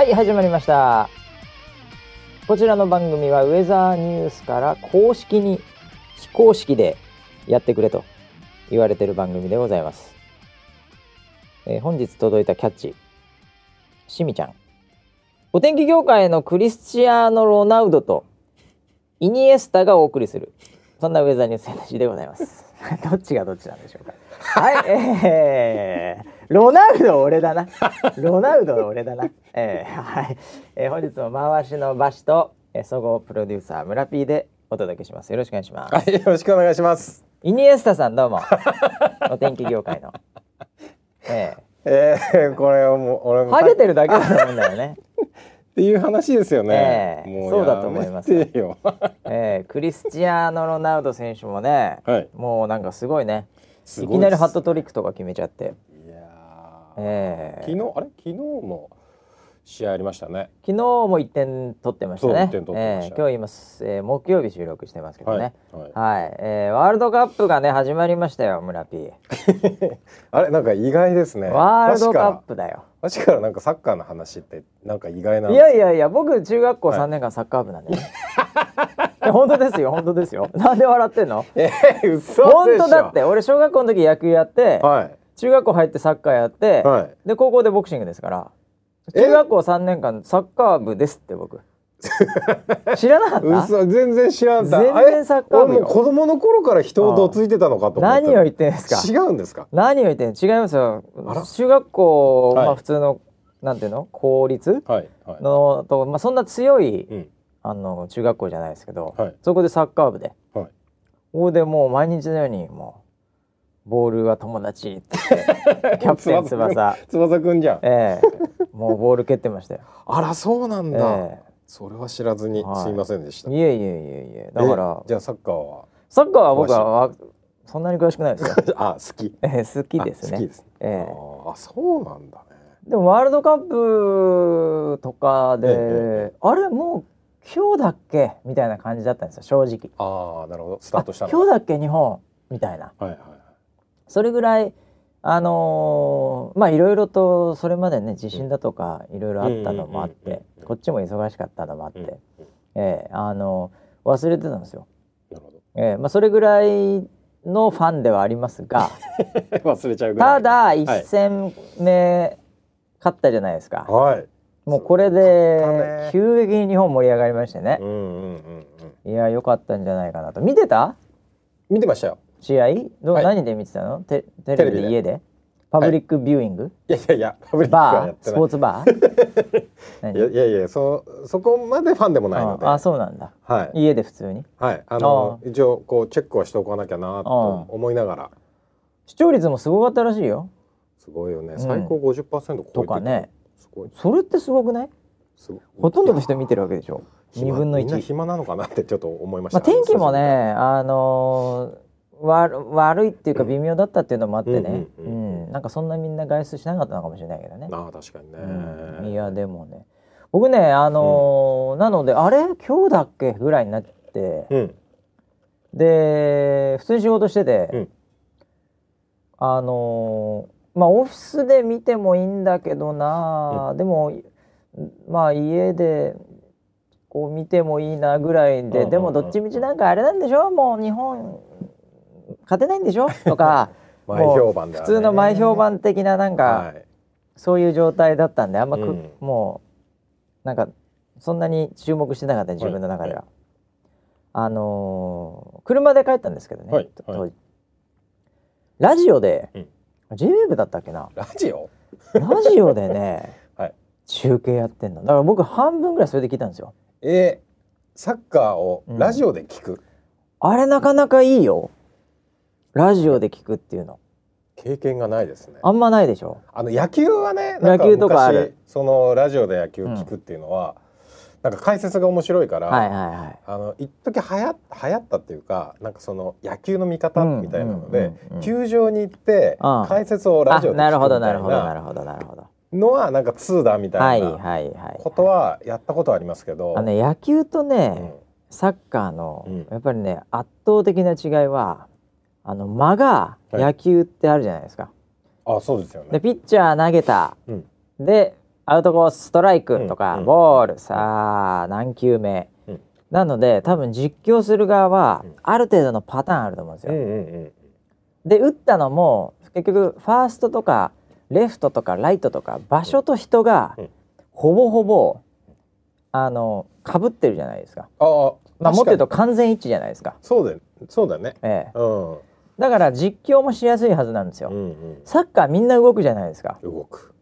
はい始まりました。こちらの番組はウェザーニュースから公式に非公式でやってくれと言われてる番組でございます、えー本日届いたキャッチしみちゃん。お天気業界のクリスチアーノ・ロナウドとイニエスタがお送りするそんなウェザーニュースでございます。どっちがどっちなんでしょうか。はいえー、ロナウド俺だな。ロナウド俺だな。えー、はい、えー、本日も回しのバシと、えー、総合プロデューサー村 P でお届けします。よろしくお願いします、はい、よろしくお願いします。イニエスタさんどうも。お天気業界の。ええー、これはもう俺もえハゲてるだけだと思うんだよね。っていう話ですよね。ええそうだと思います。えー、クリスチアーノ・ロナウド選手もね、はい。もうなんかすごいね。いきなりハットトリックとか決めちゃって、ええ昨日あれ？昨日も試合ありましたね。昨日も1点取ってましたね。そうえー今日今、えー木曜日収録してますけどね。はい。はい、えーワールドカップがね始まりましたよ村 P あれなんか意外ですね。ワールドカップ。プだよ。確か。なんかサッカーの話ってなんか意外なんいやいやいや僕中学校3年間サッカー部なんでね、い や本当ですよ本当ですよ。なんで笑ってんの？えー、嘘本でしょ。当だって。俺小学校の時野球やって、はい中学校入ってサッカーやって、はい。で高校でボクシングですからえ？中学校3年間サッカー部ですって僕。知らなかった？嘘全然知らん。全然サッカー部子供の頃から人をどついてたのかと思って。何を言ってんですか？違うんですか？何を言ってん？の違いますよ。中学校、はい。まあ普通のなんていうの？公立？はいはい。のと、まあ、そんな強いうん。あの中学校じゃないですけど、はい。そこでサッカー部で。はい。ここでもう毎日のようにもうボールは友達って キャプテン翼翼。くんじゃん。ええ。もうボール蹴ってましたよ、あらそうなんだ。えそれは知らずにはい。すいませんでした。えいえいえいえいえ。だからえじゃあサッカーは？サッカーは僕はわそんなに詳しくないですよ、あ好き。ええ好きですね。あ好きです。ええ。ああそうなんだね。でもワールドカップとかで、ええあれもう今日だっけ？みたいな感じだったんですよ正直。ああなるほど。スタートした。今日だっけ？日本。みたいな。はいはいそれぐらいあのーまあいろいろとそれまでね地震だとかいろいろあったのもあってうんこっちも忙しかったのもあって、ええあの忘れてたんですよ、なるほど。ええまあ、それぐらいのファンではありますが 忘れちゃうぐらい。ただはい一戦目勝ったじゃないですか、はい。もうこれでね急激に日本盛り上がりましてねうん、うんうんうん。いや良かったんじゃないかなと見てた？見てましたよ。試合どう、はい。何で見てたの？テテレビで。で家でパブリックビューイング、いやいやいやパブリックはやバってない。ースポー。ツバー？何？いやいやいやそそこまでファンでもないので。ああそうなんだ。はい。家で普通に？はい。あの一応こうチェックはしておかなきゃなとあ思いながら。視聴率もすごかったらしいよ。すごいよね。ん。最高50%超えてたとかね。すごい。それってすごくない？ほとんどの人見てるわけでしょ。暇2分のみんな1暇なのかなってちょっと思いました。まあ天気もねあのーわ悪いっていうか微妙だったっていうのもあってね、うんううん。ん。なんかそんなみんな外出しなかったのかもしれないけどね。ああ確かにね。うん。いやでもね。僕ねあのーなのであれ？今日だっけ？ぐらいになって、うん。で普通に仕事してて、うん。あのーまあオフィスで見てもいいんだけどな、でもまあ家でこう見てもいいなぐらいで、うん。でもどっちみちなんかあれなんでしょ？もう日本勝てないんでしょ？とか前評判ね。普通の前評判的ななんか、はい。そういう状態だったんであんまく、うん。もうなんかそんなに注目してなかった自分の中では。はあのー車で帰ったんですけどね、はいラジオで、うん。JWAVE だったっけな？ラジオ？ラジオでね、はい。中継やってんの。だから僕半分ぐらいそれで聞いたんですよ。えー、サッカーをうんラジオで聞く、あれなかなかいいよラジオで聞くっていうの。経験がないですね。あんまないでしょ？あの野球はねなん野球とかある。昔そのラジオで野球聞くっていうのは、なんか解説が面白いから、はいはいはい。あの一時流行流行ったっていうかなんかその野球の見方みたいなので、うんうんうん球場に行ってうん解説をラジオで聞くみたあないるほどなるほどななるほどなるほど。のはなんか2だみたはいいなはいはい。ことはやったことはありますけど、あのね野球とね、うん。サッカーの、うん。やっぱりね圧倒的な違いはあの間がはい。野球ってあるじゃないですか。あそうですよね。でピッチャー投げた、うん。でアウトコースストライクとか、うんボール。さあ何球目、うん。なので多分実況する側はうん。ある程度のパターンあると思うんですよ。うんうんうん。で打ったのも結局ファーストとかレフトとかライトとか場所と人がうん。ほぼほぼあの被ってるじゃないですか。ああまあ、もっと言うと完全一致じゃないですか。そうだよ。そうだね。ええ、うんだから実況もしやすいはずなんですよ。うんうん。サッカーみんな動くじゃないですか。動く。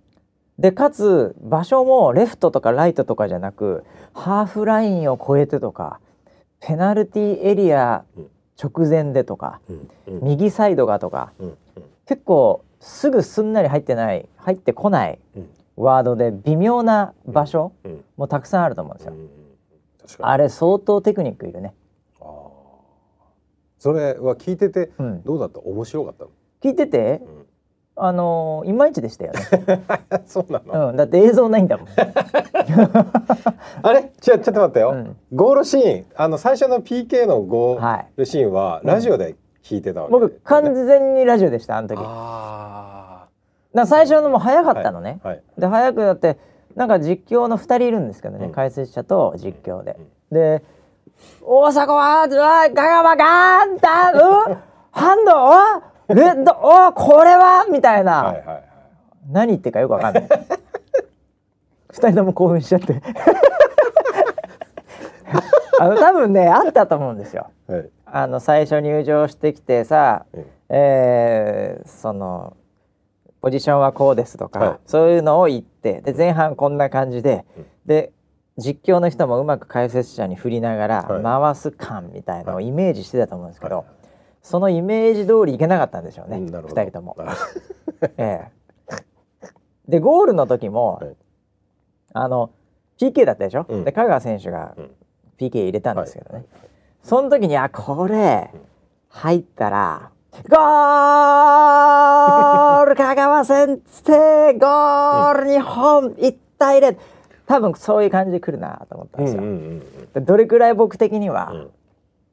でかつ場所もレフトとかライトとかじゃなくハーフラインを越えてとかペナルティーエリア直前でとかうんうん。右サイドがとかうん結構すぐすんなり入ってない入ってこないうん。ワードで微妙な場所うん。もたくさんあると思うんですよ。あれ相当テクニックいるね。それは聞いててうん、どうだった？面白かったの？聞いてて？うん。あのーいまいちでしたよね。そうなの？うん、だって映像ないんだもん。あれ？ちょちょっと待ってよ、うん。ゴールシーン。あの最初の PK のゴーはい。ルシーンはラジオで聞いてたわけ、僕完全にラジオでしたあの時。だかあら最初のも早かったのね。あはい。で早くなってなんか実況の2人いるんですけどね、うん。解説者と実況で。で「大阪はガガバガーンダンうん？ハンド？お？レッド？お？これは!」みたいな、はいはいはい。何言ってるかよくわかんない。二人とも興奮しちゃって。あの多分ねあったと思うんですよ。はい。あの最初入場してきてさ、うんえーそのポジションはこうですとか、はい。そういうのを言ってで前半こんな感じで、うん。で実況の人もうまく解説者に振りながらはい。回す感みたいのをイメージしてたと思うんですけど、はい。そのイメージ通りいけなかったんでしょうね、うんなるほど。二人とも。ええ。でゴールの時も、はい。あの PK だったでしょ、うん。で香川選手がうん。PK 入れたんですけどね、はい。その時にあこれうん。入ったらゴール！香川先生ゴール！日本1対0多分そういう感じで来るなと思ったんですよ、うんうんうんでどれくらい僕的にはうん。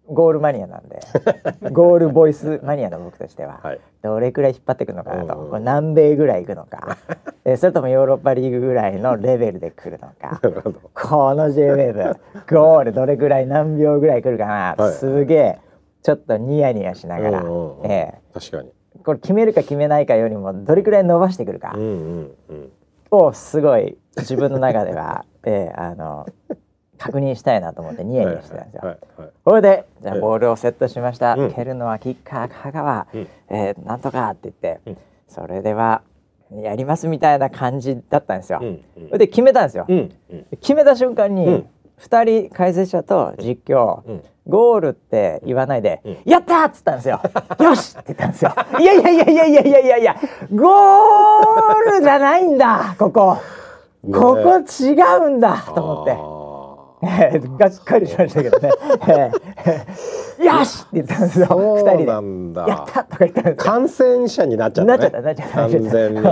ゴールマニアなんで。ゴールボイスマニアの僕としては、はい。どれくらい引っ張っていくのかなと、うんうん南米ぐらい行くのか、えーそれともヨーロッパリーグぐらいのレベルで来るのか。なるほど。この JWAVE ゴールどれくらい何秒ぐらい来るかな、はい。すげえちょっとニヤニヤしながら、うんうんうん。え確かに。ーこれ決めるか決めないかよりもどれくらい伸ばしてくるか。うんうんうん。をすごい自分の中では、えーあの確認したいなと思ってニヤニヤしてたんですよ。はいはいこれでじゃあはいボールをセットしました、うん。蹴るのはキッカー香川、うん。えーなんとかって言って、うん。それではやりますみたいな感じだったんですよ。うんそれで決めたんですよ。うんうん。決めた瞬間に、うん。2人解説者と実況、うん。ゴールって言わないで「うん。やった!」っつったんですよ「よし!」って言ったんですよ「いやいやいやいやいやいやいやいやゴールじゃないんだここ、ねここ違うんだ!」と思って。あえーがっかりしましたけどね。えーよしって言ったんですよ。ー二人なんだで。やったとか言ったんですよ。感染者になっちゃった、ね、なっちゃったなっちゃった完全にい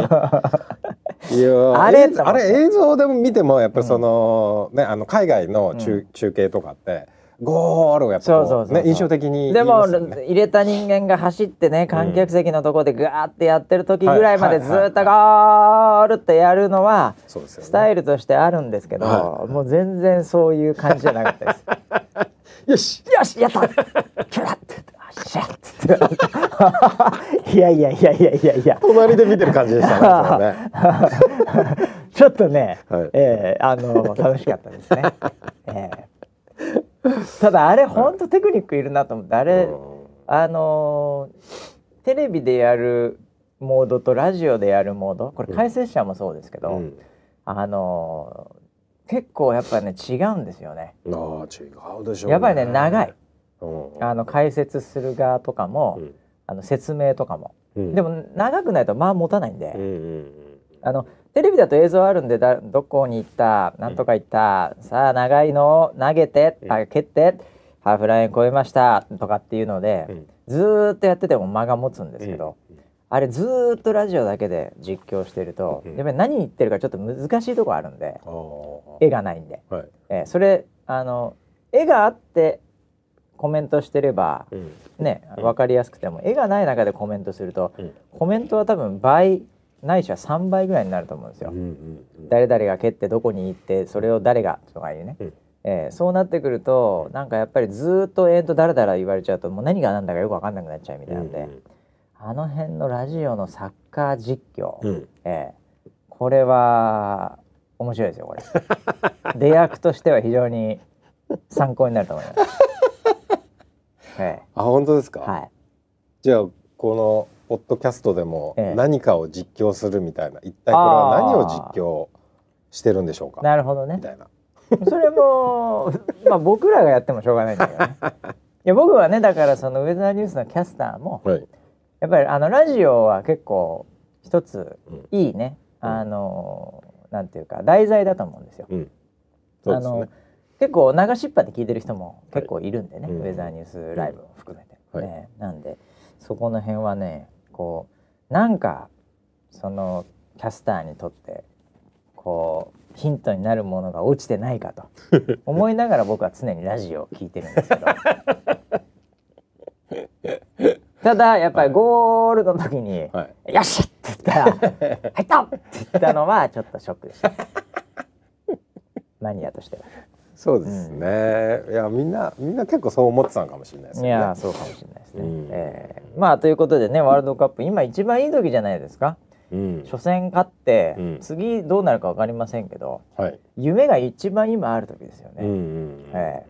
やー あれ映像あれ映像でも見てもやっぱりその、ねあの海外の中,、中継とかってゴールをやっぱこそうそうそうそう。ね印象的にでも入れた人間が走ってね観客席のところでガーってやってる時ぐらいまでずっとゴールってやるのはスタイルとしてあるんですけど、はもう全然そういう感じじゃなかったです。よし。よしやった。キュラッて。あっしゃっつっていやいやいやいやいやいや隣で見てる感じでしたねちょっとね、はいえーあの楽しかったですね。えー ただあれ本当テクニックいるなと思ってあれ、あのーテレビでやるモードとラジオでやるモードこれ解説者もそうですけど、うん。あのー結構やっぱね違うんですよね。ああ違うでしょう、やっぱりね長い。うん。あの解説する側とかも、うん。あの説明とかも、うん。でも長くないとまあ持たないんで。うんうん。あのテレビだと映像あるんでだどこに行ったなんとか行った、さあ長いのを投げて、うん。あ蹴ってハーフライン越えましたとかっていうので、うん。ずーっとやってても間が持つんですけど、うん。あれずーっとラジオだけで実況してると、うん。やっぱり何言ってるかちょっと難しいとこあるんで絵がないんで、はい。えーそれあの絵があってコメントしてればうん。ねうん。分かりやすくても絵がない中でコメントするとうん。コメントは多分倍ないしは3倍ぐらいになると思うんですよ。うんうんうん。誰々が蹴ってどこに行ってそれを誰がとかいうね、うん。えーそうなってくるとなんかやっぱりずーっとえーと誰々言われちゃうともう何が何だかよく分かんなくなっちゃうみたいなんで、あの辺のラジオのサッカー実況、うん。うんえーこれは面白いですよこれ。出役としては非常に参考になると思います。えあ本当ですか、ーはい。じゃあこのポッドキャストでもええ。何かを実況するみたいな、一体これは何を実況してるんでしょうか？なるほどね。みたいな。それもまあ僕らがやってもしょうがないんだけどね。いや僕はねだからそのウェザーニュースのキャスターもはい。やっぱりあのラジオは結構一つうん。いいね、うん。あのなんていうか題材だと思うんですよ。うん。すね。あの結構流しっぱで聞いてる人も結構いるんでね、うん。ウェザーニュースライブも含めて、はい。ね。なんでそこの辺はねこうなんかそのキャスターにとってこうヒントになるものが落ちてないかと 思いながら僕は常にラジオを聞いてるんですけど ただやっぱりゴールの時に「はいよっしゃ!」って言ったら「入った!」って言ったのはちょっとショックでしたマニアとしては。そうですね、いやみんなみんな結構そう思ってたのかもしれないですね。やーそうかもしれないですね。うん。えーまあということでねワールドカップ今一番いい時じゃないですか？うん。初戦勝って、うん。次どうなるかわかりませんけどはい。夢が一番今ある時ですよね。うんうんうん。え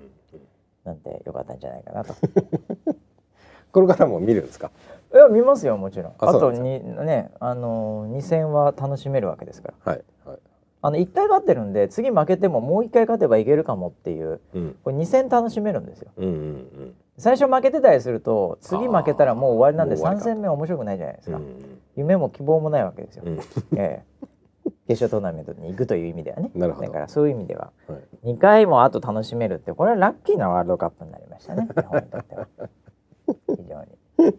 なんでよかったんじゃないかなと。これからも見るんですか？いや見ますよもちろん。あとにねあの2戦は楽しめるわけですから。はいはいあの1回勝ってるんで次負けてももう1回勝てばいけるかもっていううんこれ2戦楽しめるんですよ。うんうん最初負けてたりすると次負けたらもう終わりなんで3もう終わりか戦目面白くないじゃないですか。うん夢も希望もないわけですよ。うん ええ、決勝トーナメントに行くという意味ではね。だからそういう意味でははい2回もあと楽しめるってこれはラッキーなワールドカップになりましたね。日本にとっては非常に。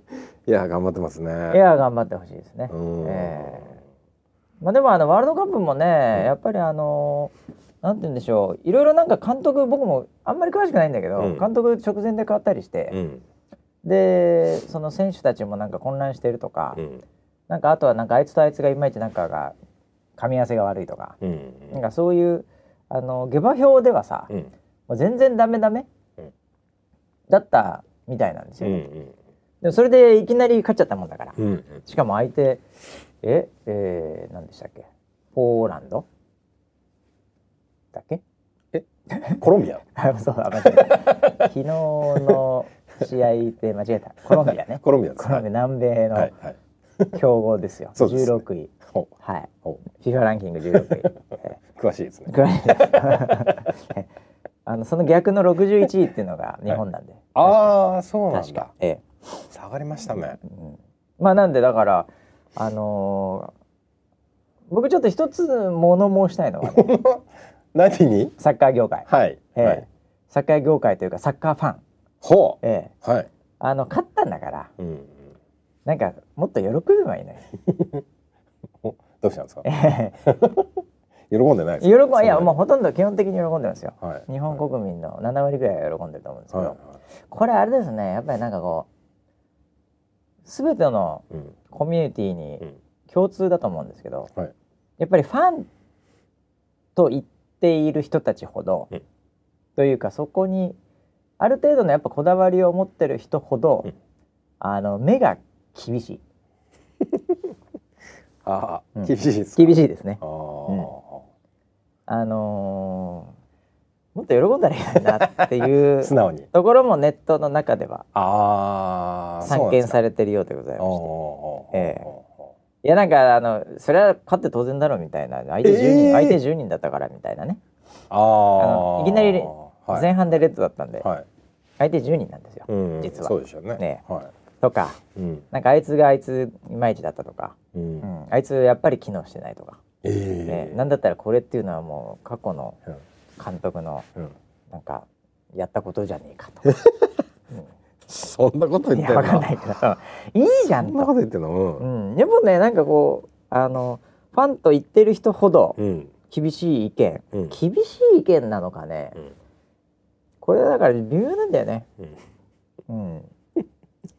いや頑張ってますねいや頑張ってほしいですね。うんええまあでもあのワールドカップもねやっぱりあのなんて言うんでしょう。いろいろなんか監督僕もあんまり詳しくないんだけど、うん。監督直前で変わったりして、うん。でその選手たちもなんか混乱してるとか、うん。なんかあとはなんかあいつとあいつがいまいちなんかが噛み合わせが悪いとか、うん。なんかそういうあの下馬評ではさ、うん。もう全然ダメダメ、うん。だったみたいなんですうんよ、でもそれでいきなり勝っちゃったもんだから、うん。うんしかも相手ええー、何でしたっけ？ポーランド？だっけ？コロンビア？あそうだ間違えた。昨日の試合で間違えた。コロンビアね。コロンビアコロンビア南米のはいはい。強豪ですよ、そうですね16位はい。ほ FIFA ランキング16位えう詳しいですね。ー詳しいです。あのその逆の61位っていうのが日本なんで、ああそうなんだ。確か。ええ下がりましたね。うんまあなんでだからあのー僕ちょっと一つ物申したいのは、ね、何に？サッカー業界、はいええ。はい。サッカー業界というかサッカーファン、ほう。ええ。はい。あの勝ったんだからうんなんかもっと喜べばいいのよ。お どうしたんですか？え喜んでない喜んかいやもうほとんど基本的に喜んでますよ。うはい。日本国民の7割ぐらいは喜んでると思うんですけど、はいはこれあれですね。やっぱりなんかこう全てのコミュニティにうん。共通だと思うんですけど、はい。やっぱりファンと言っている人たちほど、うん。というかそこにある程度のやっぱこだわりを持ってる人ほど、うん。あの目が厳しい。ああうん。厳しいですか？厳しいですね。あああのーもっと喜んだらいいなっていう 素直に。ところもネットの中ではああ散見されれてるようでございまして。ええ。えいやなんかあのそれは勝って当然だろうみたいな。相手10人、えー相手10人だったからみたいなね。ああのあいきなりはい。前半でレッドだったんで、はい。相手10人なんですよ、うん実は。そうでしょうね。ねはとかいうん。なんかあいつがあいついまいちだったとか、ううん。ん、あいつやっぱり機能してないとか、ええねなんだったらこれっていうのはもう過去のうん監督のうん。なんかやったことじゃねえかと。うん。そんなこと言いってんの？やわかんないけど。いいじゃんそんなことと。言ってんの？ううん。ん、でもねなんかこうあのファンと言ってる人ほどうん。厳しい意見、うん。厳しい意見なのかね、うん。これだから微妙なんだよね。うん。うん、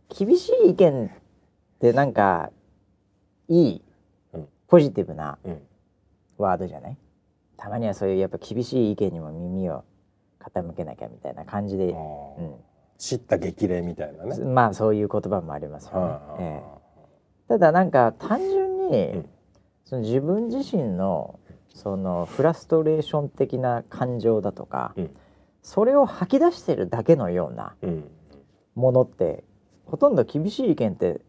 厳しい意見ってなんかいい、うん。ポジティブなうん。ワードじゃない？たまにはそういうやっぱ厳しい意見にも耳を傾けなきゃみたいな感じで、う知った激励みたいなね。ん、まあそういう言葉もありますよね。はあええ。ただなんか単純に、うん。その自分自身のそのフラストレーション的な感情だとか、うん。それを吐き出してるだけのようなうん。ものってほとんど厳しい意見って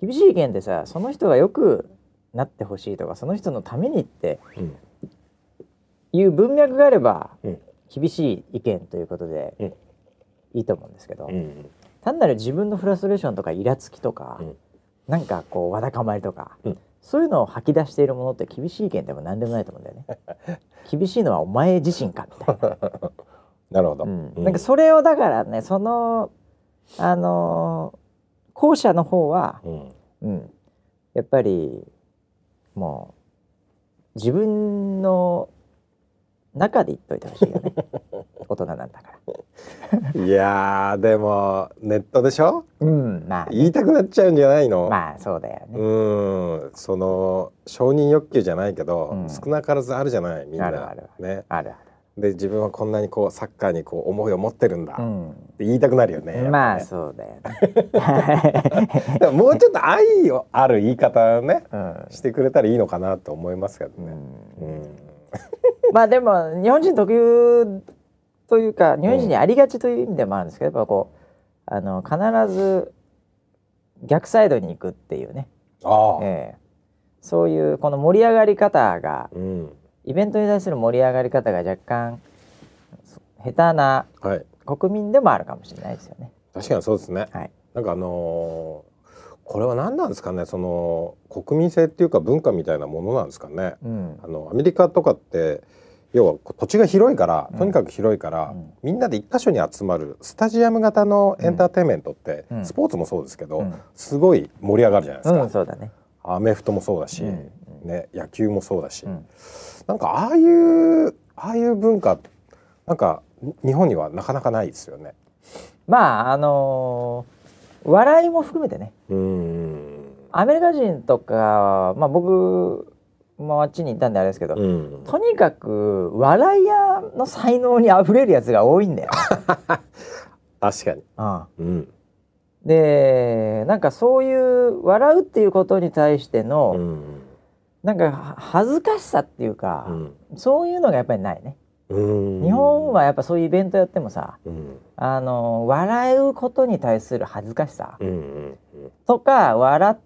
厳しい意見ってさその人がよくなってほしいとかその人のためにってうんいう文脈があれば、うん。厳しい意見ということで、うん。いいと思うんですけど、うん単なる自分のフラストレーションとかイラつきとか、うん。なんかこうわだかまりとか、うん。そういうのを吐き出しているものって厳しい意見でも何でもないと思うんだよね。厳しいのはお前自身かみたいな。なるほど。うん。うなんかそれをだからねそのあのー後者の方は、うん。うん、やっぱりもう自分の中で言っといてほしいよね。大人なんだから。いやーでもネットでしょ？うんまあ言いたくなっちゃうんじゃないの、まあそうだよね。うんその承認欲求じゃないけど、うん。少なからずあるじゃない？みんな。あるあるね。あるあで自分はこんなにこうサッカーにこう思いを持ってるんだ、る。うっんて言いたくなるよねね。まあそうだよね。でももうちょっと愛をある言い方をねうん。してくれたらいいのかなと思いますけどね、うん。うん まあでも日本人特有というか日本人にありがちという意味でもあるんですけどやっぱこうあの必ず逆サイドに行くっていうね、ああ、ええ。そういうこの盛り上がり方がうん。イベントに対する盛り上がり方が若干下手なはい。国民でもあるかもしれないですよね。確かにそうですね。はい、なんかあのーこれは何なんですかね？その国民性っていうか文化みたいなものなんですかね？うん。あのアメリカとかって要は土地が広いからうん。とにかく広いから、うん。みんなで一箇所に集まるスタジアム型のエンターテインメントって、うん。スポーツもそうですけど、うん。すごい盛り上がるじゃないですか、うん、そうだね。アメフトもそうだし、うん。ね、野球もそうだし、うん。なんかああいうああいう文化なんかに日本にはなかなかないですよね。まああのー笑いも含めてね。アメリカ人とかまあ僕もあっちにいたんであれですけど、うん。とにかく笑い屋の才能にあふれるやつが多いんだよ。確かに、うん。うん。でなんかそういう笑うっていうことに対しての、うんなんかは恥ずかしさっていうか、うん。そういうのがやっぱりないね。うん。日本はやっぱそういうイベントやってもさうんあの笑うことに対する恥ずかしさ。とか笑っ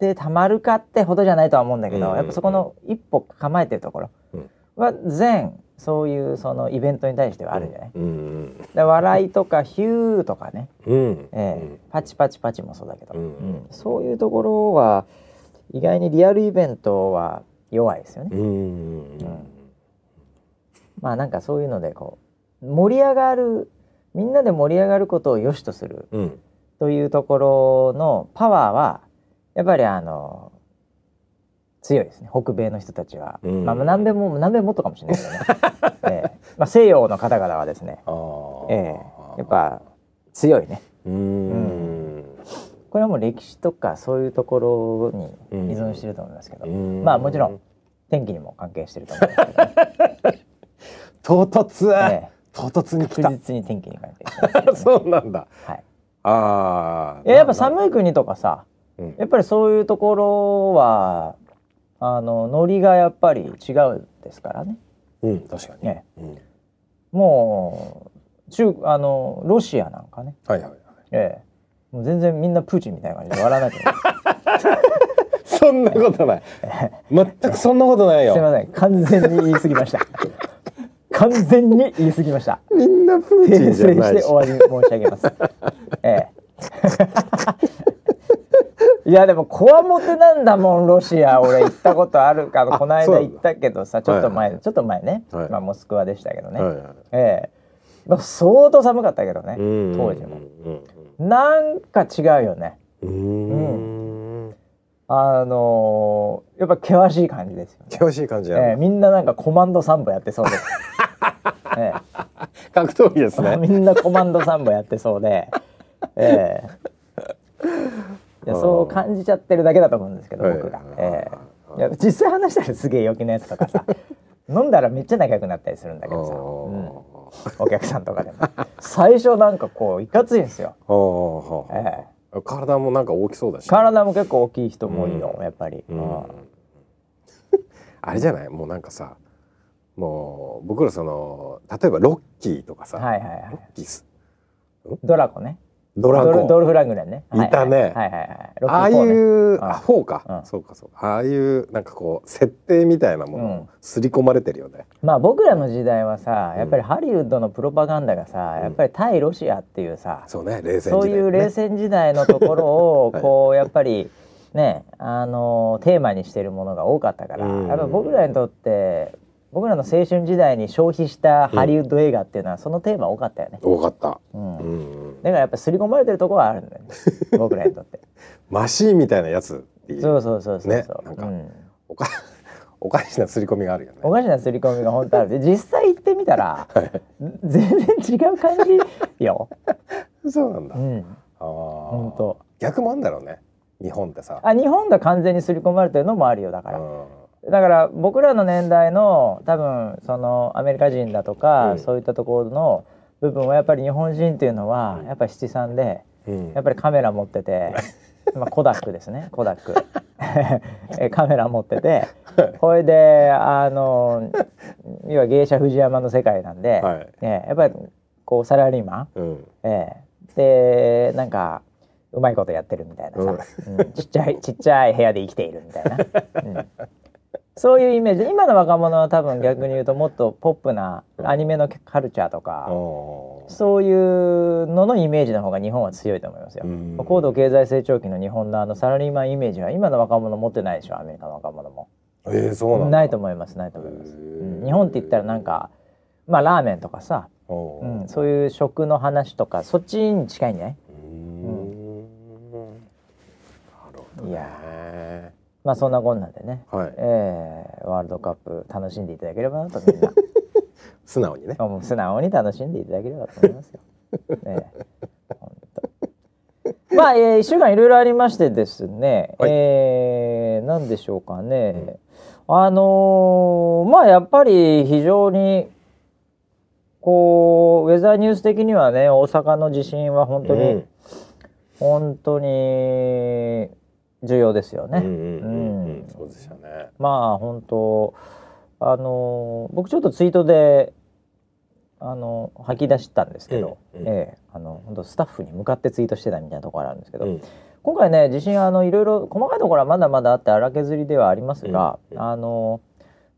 てたまるかってほどじゃないとは思うんだけど、うんやっぱそこの一歩構えてるところうん。は全そういうそのイベントに対してはあるんじゃない、うん。で笑いとかヒューとかね、うん。ええパチパチパチもそうだけど、うんうん。そういうところは意外にリアルイベントは弱いですよね。まあなんかそういうのでこう盛り上がるみんなで盛り上がることを良しとするうん。というところのパワーはやっぱりあの強いですね。北米の人たちは、うん。まあ南米も南米もっとかもしれないけどね、ええ。まあ、西洋の方々はですね、ええ。やっぱ強いね。うーん。これはもう歴史とかそういうところに依存してると思いますけど、うん。まあもちろん天気にも関係してると思うんですけど、ね。唐突、え唐突にえ来た確実に天気に関係して。ね、そうなんだ。はい、ああいややっぱ寒い国とかさうん。やっぱりそういうところはあのノリがやっぱり違うんですからね。うん確かに、ね。うん、もう中あのロシアなんかね、はいはいはい。ええ、もう全然みんなプーチンみたいな感じで笑わないと思 そんなことない。全くそんなことないうすいよません。完全に言い過ぎました完全に言い過ぎました。みんなプーチ訂ンじゃ正ないし。して終わり申し上げます。ええ。いやでもこわもてなんだもんロシア。俺行ったことあるかあこの間行ったけどさちょっと前、はい。ちょっと前ね、はい。まあモスクワでしたけどね、はいはい。ええ。まあ相当寒かったけどね、うん当時もうん。なんか違うよね。うん。うんあのーやっぱ険しい感じですよ、険しい感じや、ええみんななんかコマンド3部やってそうで。す、え。格闘技ですえね。みんなコマンド3部やってそうで、ええ。いやそう感じちゃってるだけだと思うんですけどはい。僕が、はいええ。いや実際話したらすげえ陽気なやつとかさ 飲んだらめっちゃ仲良くなったりするんだけどさ、うん。お客さんとかでも。最初なんかこういかついんですよ、ええ体もなんか大きそうだし。体も結構大きい人も多いよ、うん。やっぱり、うん。うん。あれじゃない？もうなんかさもう僕らその例えばロッキーとかさ、はいはいはい。ロッキースドラコねドラゴンドルドルフラングレンね。い。たね。ああいう、ん。あフォーか、うん。そうかそうか。ああいうなんかこう設定みたいなものをうん。刷り込まれてるよね、まあ僕らの時代はさやっぱりハリウッドのプロパガンダがさ、うん。やっぱり対ロシアっていうさ、そうね冷戦時代、ね、そういう冷戦時代のところを はい。こうやっぱりねあのテーマにしてるものが多かったから、うん。やっぱ僕らにとって僕らの青春時代に消費したハリウッド映画っていうのはそのテーマ多かったよね。多かった、うん。うん、だからやっぱ刷り込まれてるところはあるんだよね。僕らにとって。マシーンみたいなやつそうそうそうそう。ねなんかうん。おか おかしな刷り込みがあるよね。おかしな刷り込みが本当ある。で実際行ってみたら 全然違う感じよ。そうなんだ、うん、ああ本当。逆もあんだろうね。日本ってさ。あ日本が完全に刷り込まれてるのもあるよだから。うんだから僕らの年代の多分そのアメリカ人だとか、うん。そういったところの部分はやっぱり日本人っていうのはうん。やっぱり七三でうん。やっぱりカメラ持ってて、まあコダックですね。コダック。えカメラ持っててこれであの要は芸者藤山の世界なんで、はい。えやっぱりこうサラリーマン、うん。ええ。でなんかうまいことやってるみたいなさ、うん。ちっちゃいちっちゃい部屋で生きているみたいな、うんそういうイメージ。今の若者は多分逆に言うともっとポップなアニメのカルチャーとか、そういうののイメージの方が日本は強いと思いますよ。うん。高度経済成長期の日本のあのサラリーマンイメージは今の若者持ってないでしょアメリカの若者も。えー、そうなないと思いますないと思います。へうーん。日本って言ったらなんかまあラーメンとかさ、うん、そういう食の話とかそっちに近いんじゃない？うーん。いやまあそんなこんなんでね、はい。えーワールドカップ楽しんでいただければなとみんな。素直にね。もう素直に楽しんでいただければと思いますよ。ねまあ、えー、1週間いろいろありましてですね、はい。えー、何でしょうかね、あのーまあやっぱり非常にこうウェザーニュース的にはね大阪の地震は本当に、うん。本当に重要ですよね。そうでしたね。まあ本当あの僕ちょっとツイートであの吐き出したんですけど、うんうん。ええあの本当スタッフに向かってツイートしてたみたいなところあるんですけど、うん。今回ね地震あのいろいろ細かいところはまだまだあって荒削りではありますが、うんうん。あの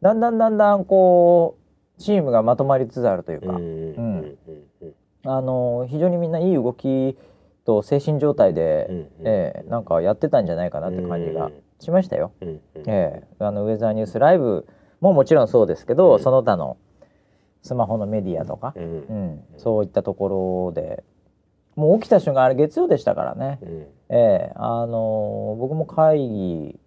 だんだんだんだんこうチームがまとまりつつあるというか、うんうんうん。うん。あの非常にみんないい動きと精神状態で、うんうん。ええなんかやってたんじゃないかなって感じがしましたよ。うんうん。ええあのウェザーニュースライブももちろんそうですけど、うん。その他のスマホのメディアとか、うん。うんそういったところでもう起きた瞬間あれ月曜でしたからね、うん。ええあの僕も会議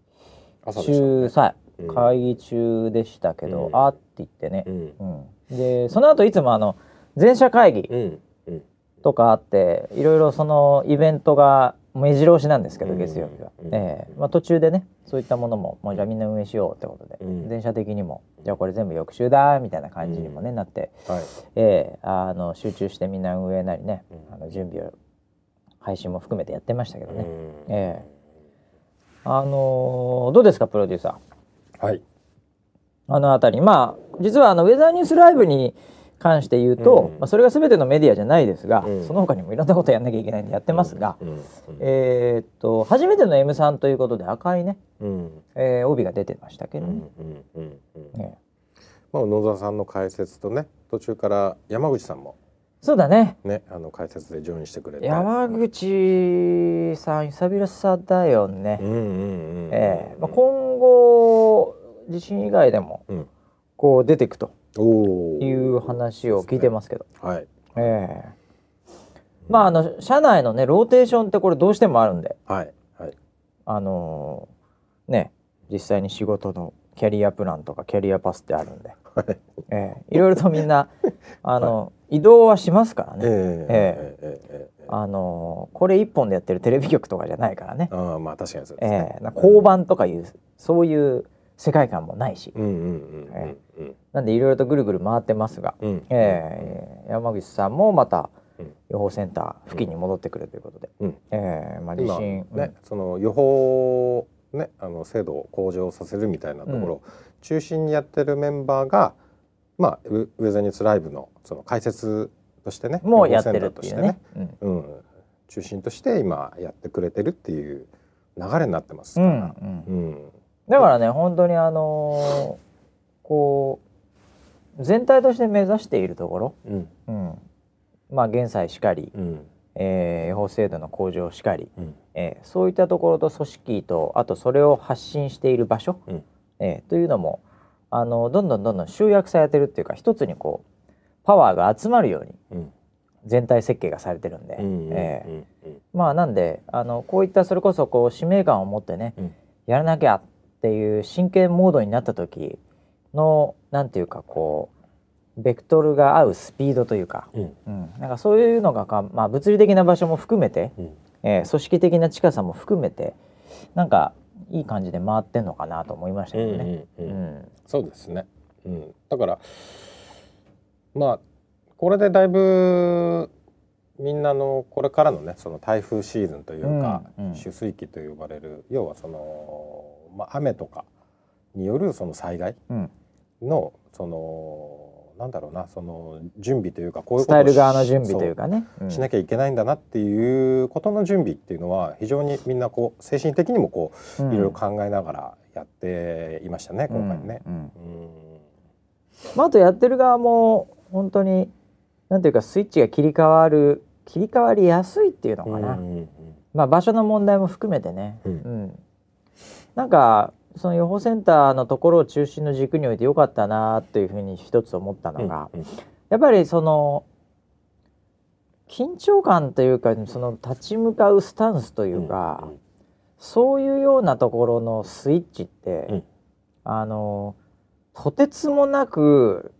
中ね。さ、うん。会議中でしたけど、うん。あって言ってね。う、ん。うん。でその後いつもあの全社会議とかあっていろいろそのイベントが目白押しなんですけどうん。月曜日は、うん。ええ。まあ、途中でねそういったものももうじゃあみんな運営しようってことで、うん。電車的にもじゃあこれ全部翌週だみたいな感じにもね、なって、はい。ええあの集中してみんな運営なりね、うん。あの準備を配信も含めてやってましたけどね、うん。えあのどうですかプロデューサー？はい。あのあたり。まあ実はあのウェザーニュースライブに関して言うと、うん。まあ、それが全てのメディアじゃないですが、うん。その他にもいろんなことやんなきゃいけないんでやってますが、えーっと初めての M 3ということで赤いね、うん。えー帯が出てましたけどね。まあ野沢さんの解説とね途中から山口さんも。そうだね。ねあの解説でジョインしてくれて山口さん久々だよね。えーまあ、今後地震以外でもうん。こう出ていくという話を聞いてますけど。はい。ええ。まああの社内のねローテーションってこれどうしてもあるんで。はいはい。あのーね実際に仕事のキャリアプランとかキャリアパスってあるんで、はい。ええ。いろいろとみんな あの、移動はしますからね、ええええ。ええあのこれ一本でやってるテレビ局とかじゃないからね、ああまあ確かにそうですね。ええ。な交番とかいうそういう世界観もないし、なんでいろいろとぐるぐる回ってますが、うん。ええ山口さんもまたうん。予報センター付近に戻ってくるということで、うん。ええまあ地今震、ね、その予報ねあの精度を向上させるみたいなところ、中心にやってるメンバーがまあウウェザーニュースライブのその解説としてねうんもうやってるっていうね。うん。うん、中心として今やってくれてるっていう流れになってますうんから、うん。うんだからね本当にあのーこう全体として目指しているところ、うん。うん、まあ減災しかり、うん。えー予報精度の向上しかり、うん。えーそういったところと組織とあとそれを発信している場所、うん。えーというのもあのどんどんどんどん集約されてるっていうか一つにこうパワーが集まるようにうん。全体設計がされてるんで、まあなんであのこういったそれこそこう使命感を持ってね、うん。やらなきゃっていう真剣モードになった時のなんていうかこうベクトルが合うスピードというか、うん。うん、なんかそういうのがか、まあ、物理的な場所も含めて、うん。えー組織的な近さも含めてなんかいい感じで回ってんのかなと思いましたけどね。うん。うん。そうですね、うん、だからまあこれでだいぶみんなのこれからのねその台風シーズンというか、うんうん。取水期と呼ばれる要はその、まあ、雨とかによるその災害うん。のそのなんだろうなその準備というかこういう伝えるをし側の準備というかね。うん。しなきゃいけないんだなっていうことの準備っていうのは非常にみんなこう精神的にもこういろいろ考えながらやっていましたね、今回ね。うん。うん。うんまあ、あとやってる側も本当になんていうかスイッチが切り替わる切り替わりやすいっていうのかな、うんうんまあ、場所の問題も含めてね、うんなんかその予報センターのところを中心の軸においてよかったなというふうに一つ思ったのが、うんうん。やっぱりその緊張感というかその立ち向かうスタンスというか、うんそういうようなところのスイッチって、うん。あのとてつもなく